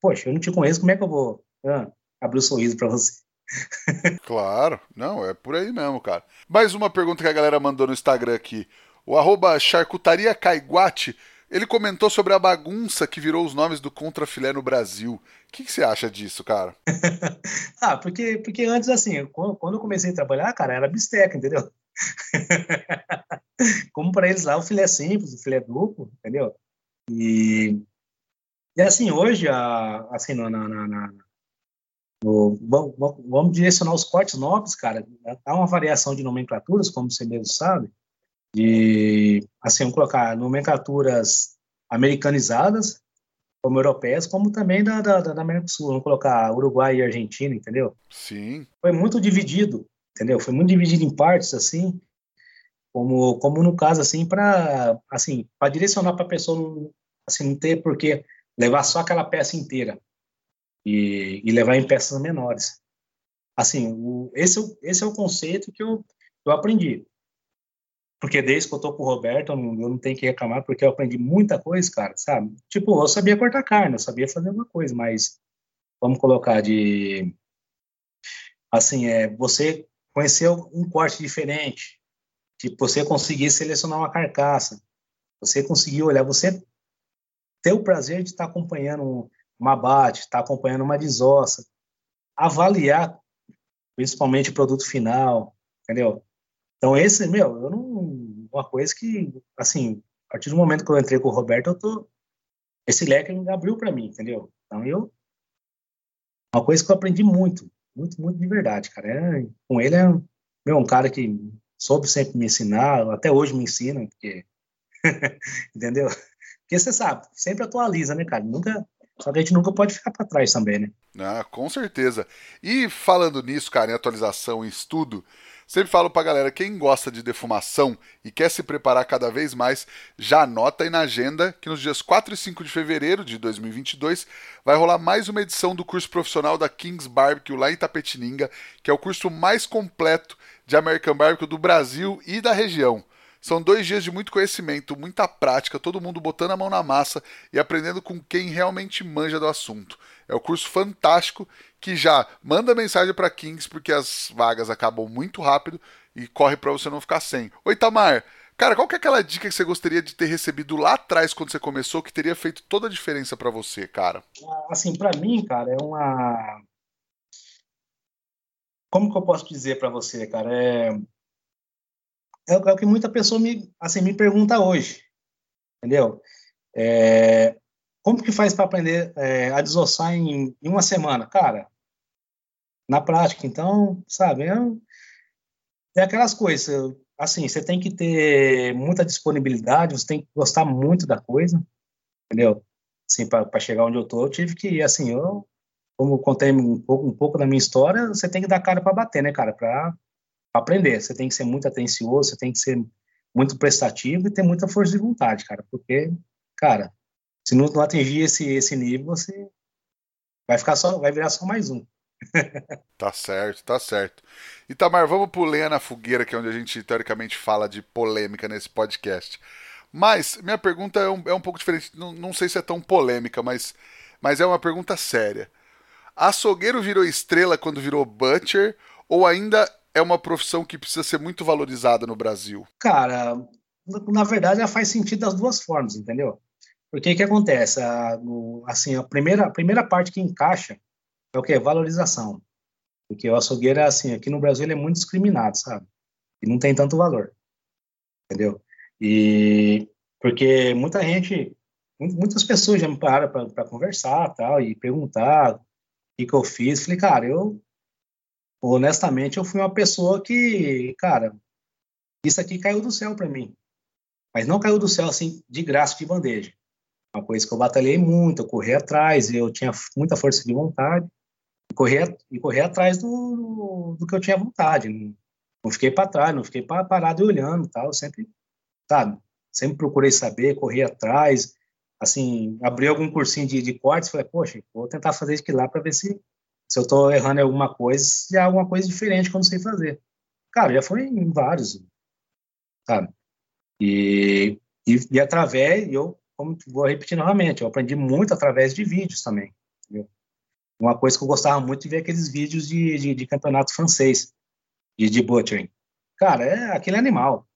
Poxa, eu não te conheço, como é que eu vou ah, abrir o um sorriso para você? <laughs> claro, não, é por aí mesmo, cara. Mais uma pergunta que a galera mandou no Instagram aqui. O arroba charcutaria caiguate ele comentou sobre a bagunça que virou os nomes do contrafilé no Brasil. O que, que você acha disso, cara? <laughs> ah, porque, porque antes, assim, quando eu comecei a trabalhar, cara, era bisteca, entendeu? <laughs> Como para eles lá, o filé simples, o filé duplo, entendeu? E, e assim, hoje, a, assim, na, na, na no, vamos, vamos direcionar os cortes nobres, cara. Há uma variação de nomenclaturas, como você mesmo sabe, de, assim, vamos colocar nomenclaturas americanizadas, como europeias, como também da, da, da América do Sul. Vamos colocar Uruguai e Argentina, entendeu? Sim. Foi muito dividido, entendeu? Foi muito dividido em partes, assim, como, como no caso, assim, para assim, direcionar para a pessoa não, assim, não ter porque levar só aquela peça inteira e, e levar em peças menores. Assim, o, esse, é esse é o conceito que eu, eu aprendi. Porque desde que eu tô com o Roberto, eu não, eu não tenho que reclamar, porque eu aprendi muita coisa, cara, sabe? Tipo, eu sabia cortar carne, eu sabia fazer alguma coisa, mas vamos colocar de. Assim, é você conhecer um corte diferente, tipo, você conseguir selecionar uma carcaça, você conseguir olhar, você ter o prazer de estar acompanhando um abate, estar acompanhando uma desossa, avaliar principalmente o produto final, entendeu? Então, esse, meu, eu não. Uma coisa que, assim, a partir do momento que eu entrei com o Roberto, eu tô. Esse leque abriu para mim, entendeu? Então, eu. Uma coisa que eu aprendi muito, muito, muito de verdade, cara. É, com ele é meu, um cara que soube sempre me ensinar, até hoje me ensina, porque. <laughs> entendeu? Porque você sabe, sempre atualiza, né, cara? Nunca. Só que a gente nunca pode ficar para trás também, né? Ah, com certeza. E falando nisso, cara, em atualização e estudo, Sempre falo pra galera, quem gosta de defumação e quer se preparar cada vez mais, já anota aí na agenda que nos dias 4 e 5 de fevereiro de 2022 vai rolar mais uma edição do curso profissional da Kings Barbecue lá em Tapetininga, que é o curso mais completo de American Barbecue do Brasil e da região. São dois dias de muito conhecimento, muita prática, todo mundo botando a mão na massa e aprendendo com quem realmente manja do assunto. É o curso fantástico que já manda mensagem para Kings porque as vagas acabam muito rápido e corre para você não ficar sem. Oi, Tamar. Cara, qual que é aquela dica que você gostaria de ter recebido lá atrás quando você começou que teria feito toda a diferença para você, cara? Assim, para mim, cara, é uma como que eu posso dizer para você, cara? É... é o que muita pessoa me assim me pergunta hoje, entendeu? É... Como que faz para aprender é, a desossar em, em, uma semana? Cara, na prática, então, sabe, é, é aquelas coisas, assim, você tem que ter muita disponibilidade, você tem que gostar muito da coisa, entendeu? Assim, para chegar onde eu tô, eu tive que, assim, eu, como contei um pouco, um pouco da minha história, você tem que dar cara para bater, né, cara, para aprender. Você tem que ser muito atencioso, você tem que ser muito prestativo e ter muita força de vontade, cara, porque, cara, se não, não atingir esse, esse nível, você vai ficar só, vai virar só mais um. <laughs> tá certo, tá certo. Itamar, vamos pro Lenha na Fogueira, que é onde a gente teoricamente fala de polêmica nesse podcast. Mas minha pergunta é um, é um pouco diferente, não, não sei se é tão polêmica, mas, mas é uma pergunta séria. Açougueiro virou estrela quando virou butcher ou ainda é uma profissão que precisa ser muito valorizada no Brasil? Cara, na verdade ela faz sentido das duas formas, entendeu? Porque o que acontece? A, assim, a primeira, a primeira parte que encaixa é o que? Valorização. Porque o açougueiro, assim, aqui no Brasil ele é muito discriminado, sabe? E não tem tanto valor. Entendeu? E porque muita gente, muitas pessoas já me pararam para conversar tal, e perguntar o que, que eu fiz. Falei, cara, eu, honestamente, eu fui uma pessoa que, cara, isso aqui caiu do céu para mim. Mas não caiu do céu, assim, de graça, de bandeja uma coisa que eu batalhei muito, eu corri atrás, eu tinha muita força de vontade, e correr, e correr atrás do, do que eu tinha vontade. Não, fiquei para trás, não fiquei parado e olhando tal, sempre, sabe, sempre procurei saber, corri atrás, assim, abri algum cursinho de, de cortes, falei, poxa, vou tentar fazer isso aqui lá para ver se, se eu estou errando em alguma coisa, se há alguma coisa diferente que eu não sei fazer. Cara, já foi em vários, sabe? E, e, e através, eu como vou repetir novamente, eu aprendi muito através de vídeos também. Entendeu? Uma coisa que eu gostava muito de ver aqueles vídeos de, de, de campeonato francês, de, de butchering. Cara, é aquele animal.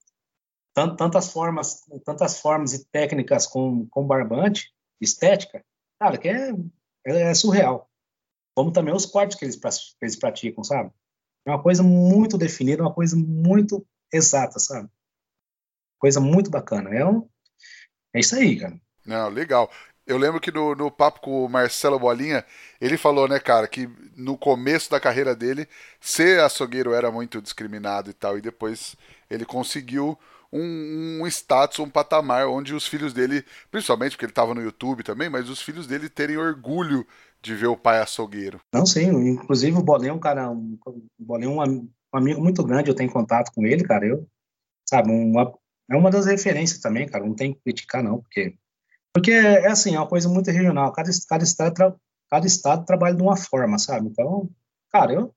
tantas formas, tantas formas e técnicas com, com barbante, estética, cara, que é, é, é surreal. Como também os cortes que eles, que eles praticam, sabe? É uma coisa muito definida, uma coisa muito exata, sabe? Coisa muito bacana. É, um, é isso aí, cara. Não, legal. Eu lembro que no, no papo com o Marcelo Bolinha, ele falou, né, cara, que no começo da carreira dele, ser açougueiro era muito discriminado e tal, e depois ele conseguiu um, um status, um patamar onde os filhos dele, principalmente porque ele estava no YouTube também, mas os filhos dele terem orgulho de ver o pai açougueiro. Não, sim, inclusive o Bolinha é um cara, um, o Bolinha é um, um amigo muito grande, eu tenho contato com ele, cara, eu, sabe, uma, é uma das referências também, cara, não tem que criticar não, porque porque é assim, é uma coisa muito regional. Cada, cada, estado, cada estado trabalha de uma forma, sabe? Então, cara, eu,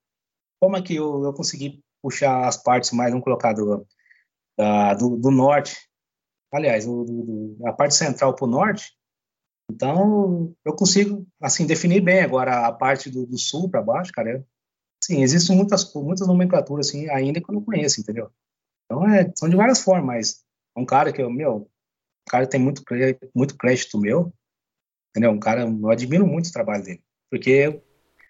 como é que eu, eu consegui puxar as partes mais, vamos colocar, do, da, do, do norte, aliás, do, a parte central para o norte, então eu consigo, assim, definir bem agora a parte do, do sul para baixo, cara. Eu, sim, existem muitas, muitas nomenclaturas, assim, ainda que eu não conheço, entendeu? Então, é, são de várias formas, mas é um cara que eu, meu, cara tem muito, muito crédito meu, entendeu? Um cara, eu admiro muito o trabalho dele, porque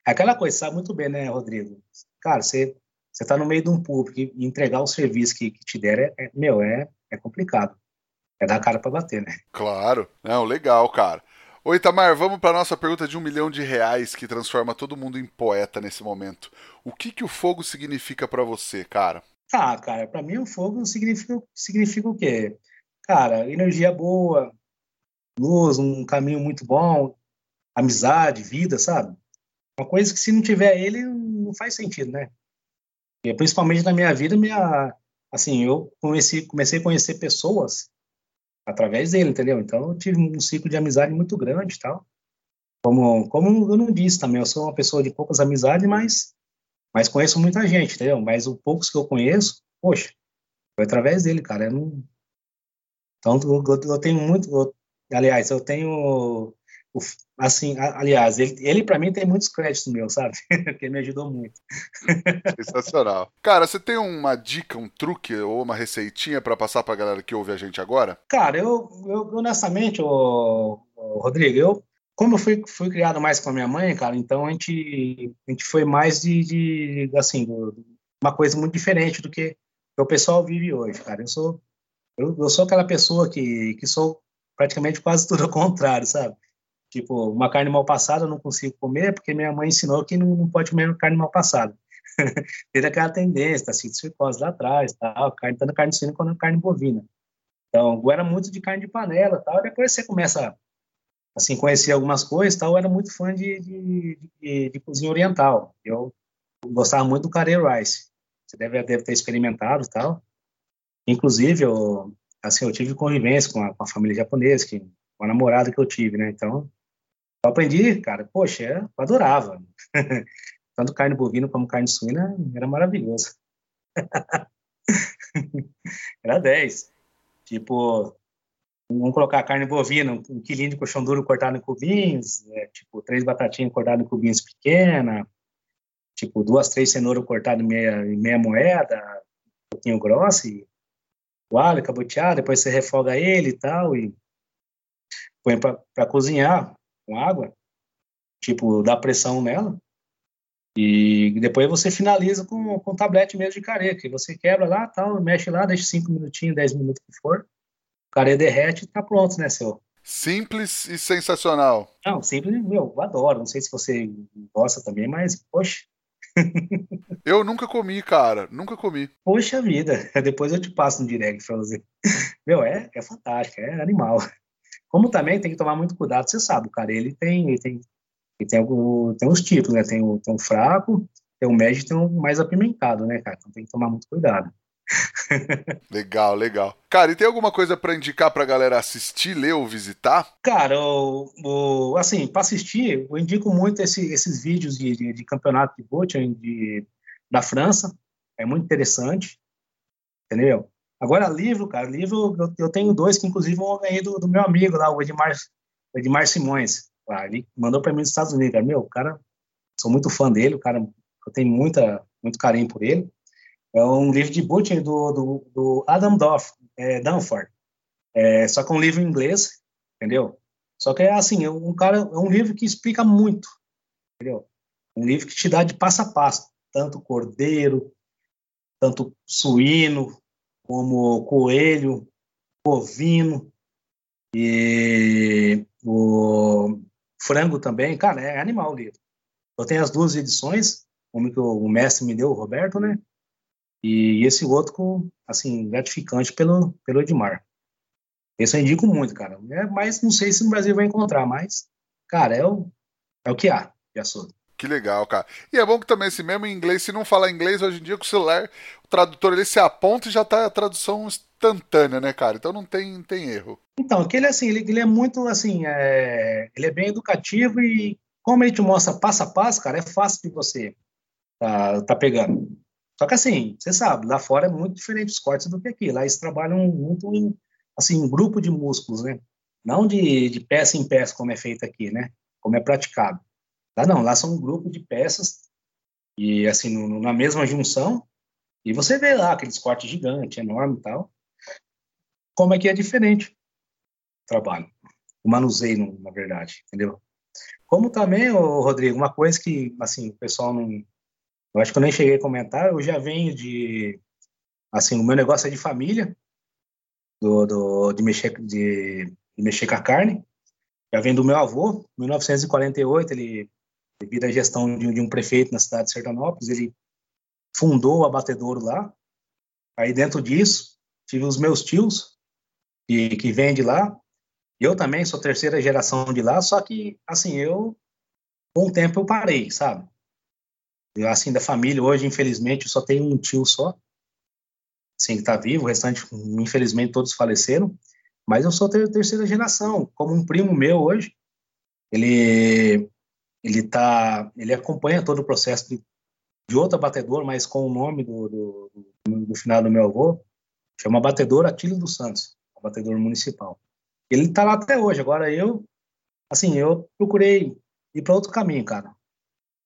é aquela coisa, sabe muito bem, né, Rodrigo? Cara, você você tá no meio de um público e entregar o serviço que, que te der é, é, meu, é, é complicado. É dar cara para bater, né? Claro. Não, legal, cara. Oi, Itamar, vamos para nossa pergunta de um milhão de reais que transforma todo mundo em poeta nesse momento. O que que o fogo significa para você, cara? Ah, cara, para mim o fogo significa, significa o quê? cara, energia boa, luz, um caminho muito bom, amizade, vida, sabe? Uma coisa que se não tiver ele não faz sentido, né? E principalmente na minha vida, minha, assim, eu comecei, comecei a conhecer pessoas através dele, entendeu? Então eu tive um ciclo de amizade muito grande e tal. Como, como eu não disse também, eu sou uma pessoa de poucas amizades, mas, mas conheço muita gente, entendeu? Mas os poucos que eu conheço, poxa, foi através dele, cara. Eu não, então, eu, eu tenho muito. Eu, aliás, eu tenho. Assim, aliás, ele, ele para mim tem muitos créditos meus, sabe? <laughs> Porque me ajudou muito. Sensacional. Cara, você tem uma dica, um truque ou uma receitinha para passar pra galera que ouve a gente agora? Cara, eu, eu honestamente, ô, ô, Rodrigo, eu, como eu fui, fui criado mais com a minha mãe, cara, então a gente, a gente foi mais de, de assim, uma coisa muito diferente do que o pessoal vive hoje, cara. Eu sou eu, eu sou aquela pessoa que, que sou praticamente quase tudo ao contrário, sabe? Tipo, uma carne mal passada eu não consigo comer porque minha mãe ensinou que não, não pode comer carne mal passada. <laughs> Teve aquela tendência, tá, citicose lá atrás, tal, carne, tanto carne suína quanto carne bovina. Então, eu era muito de carne de panela, tal. Depois você começa assim conhecer algumas coisas, tal. Eu era muito fã de, de, de, de cozinha oriental. Eu gostava muito do curry rice. Você deve, deve ter experimentado, tal. Inclusive, eu, assim, eu tive convivência com a, com a família japonesa, que, com a namorada que eu tive, né? Então, eu aprendi, cara, poxa, eu adorava. <laughs> Tanto carne bovina como carne suína era maravilhoso. <laughs> era 10. Tipo, vamos colocar carne bovina, um quilinho de colchão duro cortado em cubinhos, é, tipo, três batatinhas cortadas em cubinhos pequena, tipo, duas, três cenouras cortadas em meia, em meia moeda, um pouquinho grossa, e o alho caboteado, depois você refoga ele e tal, e põe para cozinhar com água, tipo, dá pressão nela, e depois você finaliza com, com tablete mesmo de carê, que você quebra lá, tal, mexe lá, deixa 5 minutinhos, 10 minutos que for, o carê derrete e tá pronto, né, seu? Simples e sensacional. Não, simples, meu, eu adoro, não sei se você gosta também, mas, poxa, <laughs> eu nunca comi, cara. Nunca comi. Poxa vida. <laughs> Depois eu te passo no direct pra você. Meu, é, é fantástico, é animal. Como também tem que tomar muito cuidado, você sabe, o cara, ele tem, ele tem, ele tem, algum, tem uns tipos, né? Tem o, tem um fraco, tem o médio e tem um mais apimentado, né, cara? Então tem que tomar muito cuidado. <laughs> legal, legal. Cara, e tem alguma coisa para indicar pra galera assistir, ler ou visitar? Cara, o, o assim, para assistir, eu indico muito esse, esses vídeos de, de, de campeonato de butcher de, da França. É muito interessante, entendeu? Agora, livro, cara, livro, eu, eu tenho dois que, inclusive, eu ganhei do, do meu amigo lá, o Edmar, Edmar Simões. Ah, ele mandou para mim dos Estados Unidos. Cara. Meu, cara, sou muito fã dele, o cara, eu tenho muita, muito carinho por ele. É um livro de butcher do, do, do Adam Doff, é Danford. É, só que é um livro em inglês, entendeu? Só que é assim, é um cara, é um livro que explica muito, entendeu? Um livro que te dá de passo a passo, tanto cordeiro, tanto suíno, como coelho, bovino e o frango também. Cara, é animal o livro. Eu tenho as duas edições, uma que o mestre me deu, o Roberto, né? E esse outro, assim, gratificante pelo, pelo Edmar. Esse eu indico muito, cara. É, mas não sei se no Brasil vai encontrar, mas, cara, é o, é o que há de açougue. Que legal, cara. E é bom que também, assim, mesmo em inglês, se não falar inglês, hoje em dia com o celular, o tradutor ele se aponta e já tá a tradução instantânea, né, cara? Então não tem, tem erro. Então, aquele assim, ele, ele é muito assim, é, ele é bem educativo e como ele te mostra passo a passo, cara, é fácil de você tá, tá pegando. Só que assim, você sabe, lá fora é muito diferente os cortes do que aqui. Lá eles trabalham muito em, assim, em grupo de músculos, né? Não de, de peça em peça, como é feito aqui, né? Como é praticado. Lá não, lá são um grupo de peças e assim no, na mesma junção e você vê lá aqueles cortes gigantes, enorme e tal. Como é que é diferente o trabalho, o manuseio, na verdade, entendeu? Como também, ô, Rodrigo, uma coisa que assim o pessoal não, eu acho que eu nem cheguei a comentar, eu já venho de, assim, o meu negócio é de família, do, do de mexer de, de mexer com a carne. Já vem do meu avô, 1948, ele devido à gestão de, de, um prefeito na cidade de Sertanópolis, ele fundou o abatedouro lá. Aí dentro disso, tive os meus tios, que, que vêm de lá. Eu também sou terceira geração de lá, só que, assim, eu, com o tempo eu parei, sabe? Eu, assim, da família, hoje, infelizmente, eu só tenho um tio só, assim, que está vivo, o restante, infelizmente, todos faleceram. Mas eu sou ter, terceira geração, como um primo meu hoje, ele ele tá, ele acompanha todo o processo de, de outro mas com o nome do, do, do, do final do meu avô, chama Batedor Atílio dos Santos, abatedor municipal. Ele está lá até hoje. Agora eu, assim, eu procurei ir para outro caminho, cara.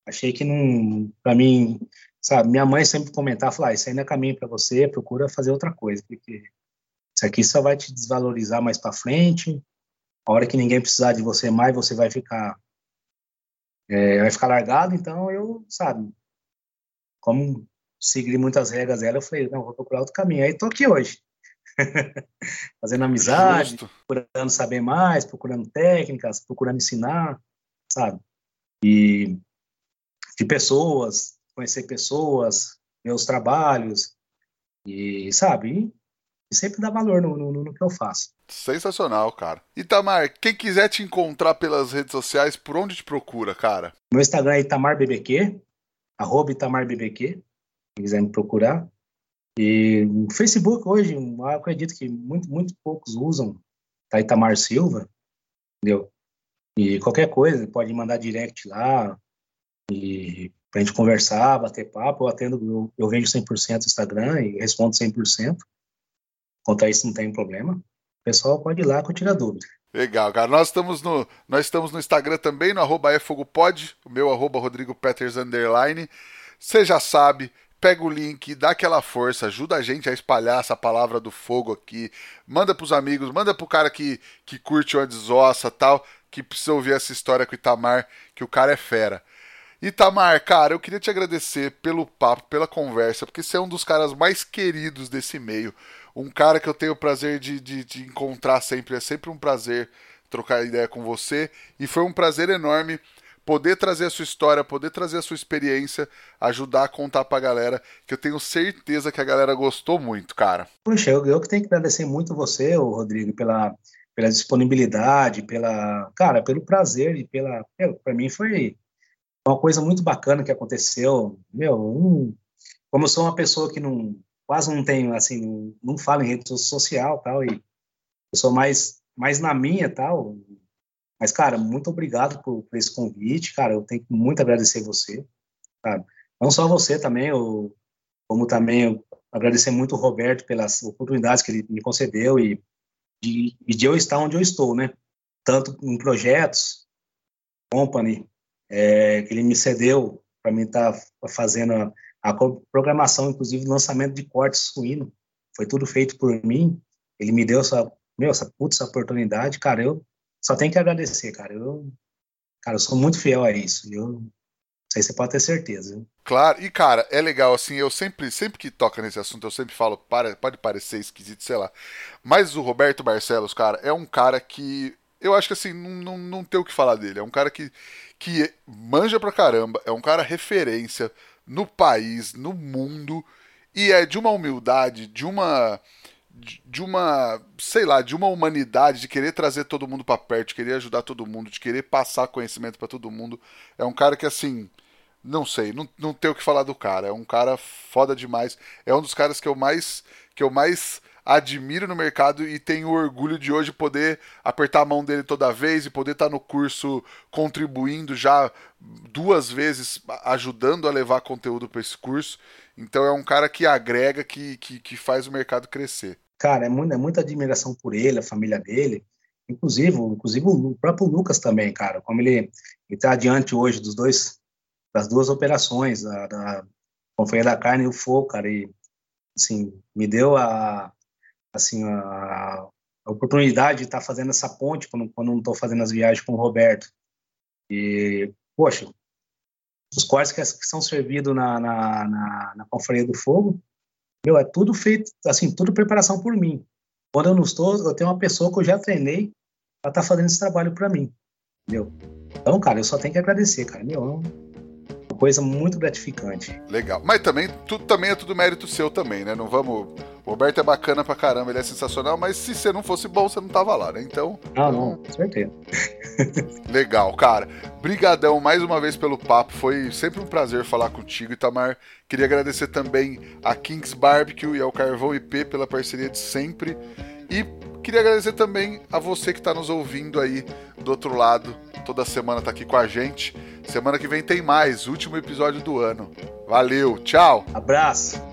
Achei que não, para mim, sabe, minha mãe sempre comentava, falar, ah, isso aí não é caminho para você, procura fazer outra coisa, porque isso aqui só vai te desvalorizar mais para frente. A hora que ninguém precisar de você mais, você vai ficar é, vai ficar largado, então eu, sabe, como segui muitas regras dela, eu falei, não, vou procurar outro caminho. Aí tô aqui hoje. <laughs> Fazendo amizade, Justo. procurando saber mais, procurando técnicas, procurando ensinar, sabe? E de pessoas, conhecer pessoas, meus trabalhos, e sabe? E sempre dá valor no, no, no que eu faço. Sensacional, cara. Itamar, quem quiser te encontrar pelas redes sociais, por onde te procura, cara? Meu Instagram é ItamarBBQ, arroba ItamarBBQ, quem quiser me procurar. E o Facebook hoje, eu acredito que muito, muito poucos usam, tá Itamar Silva, entendeu? E qualquer coisa, pode mandar direct lá, e pra gente conversar, bater papo, eu atendo, eu, eu vejo 100% Instagram e respondo 100%. Quanto a isso não tem problema. O pessoal pode ir lá com tira dúvida. Legal, cara. Nós estamos no, nós estamos no Instagram também, no arroba efogopod, o meu arroba Rodrigo Peters underline. Você já sabe, pega o link, dá aquela força, ajuda a gente a espalhar essa palavra do fogo aqui. Manda pros amigos, manda pro cara que, que curte o Desossa tal, que precisa ouvir essa história com o Itamar, que o cara é fera. Itamar, cara, eu queria te agradecer pelo papo, pela conversa, porque você é um dos caras mais queridos desse meio um cara que eu tenho o prazer de, de, de, encontrar sempre. É sempre um prazer trocar ideia com você. E foi um prazer enorme poder trazer a sua história, poder trazer a sua experiência, ajudar a contar pra galera, que eu tenho certeza que a galera gostou muito, cara. Puxa, eu, eu que tenho que agradecer muito você, Rodrigo, pela, pela disponibilidade, pela, cara, pelo prazer e pela, para mim foi uma coisa muito bacana que aconteceu, meu, um, como eu sou uma pessoa que não quase não tenho, assim, não falo em rede social tal, e eu sou mais, mais na minha tal. Mas, cara, muito obrigado por, por esse convite, cara, eu tenho que muito agradecer você, cara. Não só você também, eu, como também eu agradecer muito o Roberto pelas oportunidades que ele me concedeu e de, e de eu estar onde eu estou, né? Tanto em projetos, company, é, que ele me cedeu para mim estar tá fazendo a programação, inclusive, lançamento de cortes suíno, foi tudo feito por mim. ele me deu essa, meu, essa putz, essa oportunidade, cara, eu só tenho que agradecer, cara. Eu, cara, eu sou muito fiel a isso. Eu, isso aí você pode ter certeza. Claro, e cara, é legal, assim, eu sempre, sempre que toca nesse assunto, eu sempre falo, para, pode parecer esquisito, sei lá. Mas o Roberto Barcelos, cara, é um cara que. Eu acho que assim, não, não, não tem o que falar dele. É um cara que, que manja pra caramba, é um cara referência no país, no mundo, e é de uma humildade, de uma de uma, sei lá, de uma humanidade, de querer trazer todo mundo para perto, de querer ajudar todo mundo, de querer passar conhecimento para todo mundo. É um cara que, assim, não sei, não, não tenho o que falar do cara. É um cara foda demais. É um dos caras que eu mais, que eu mais admiro no mercado e tenho orgulho de hoje poder apertar a mão dele toda vez e poder estar no curso contribuindo já duas vezes, ajudando a levar conteúdo para esse curso. Então é um cara que agrega, que, que, que faz o mercado crescer. Cara, é, muito, é muita admiração por ele, a família dele. Inclusive, inclusive o próprio Lucas também, cara, como ele está adiante hoje dos dois, das duas operações, a, da Conferência da Carne e o Fogo, cara, e assim, me deu a, assim, a, a oportunidade de estar tá fazendo essa ponte quando, quando não estou fazendo as viagens com o Roberto. E, poxa, os cortes que, são servidos na, na, na, na Confraria do Fogo, meu, é tudo feito, assim, tudo preparação por mim. Quando eu não estou, eu tenho uma pessoa que eu já treinei para estar tá fazendo esse trabalho para mim, entendeu? Então, cara, eu só tenho que agradecer, cara. Meu, uma coisa muito gratificante. Legal. Mas também, tudo também é tudo mérito seu também, né? Não vamos o Roberto é bacana pra caramba, ele é sensacional, mas se você não fosse bom, você não tava lá, né? Então. Ah, não, com certeza. <laughs> Legal, cara. Brigadão mais uma vez pelo papo. Foi sempre um prazer falar contigo, Itamar. Queria agradecer também a Kings Barbecue e ao Carvão IP pela parceria de sempre. E queria agradecer também a você que está nos ouvindo aí do outro lado. Toda semana tá aqui com a gente. Semana que vem tem mais, último episódio do ano. Valeu, tchau. Abraço.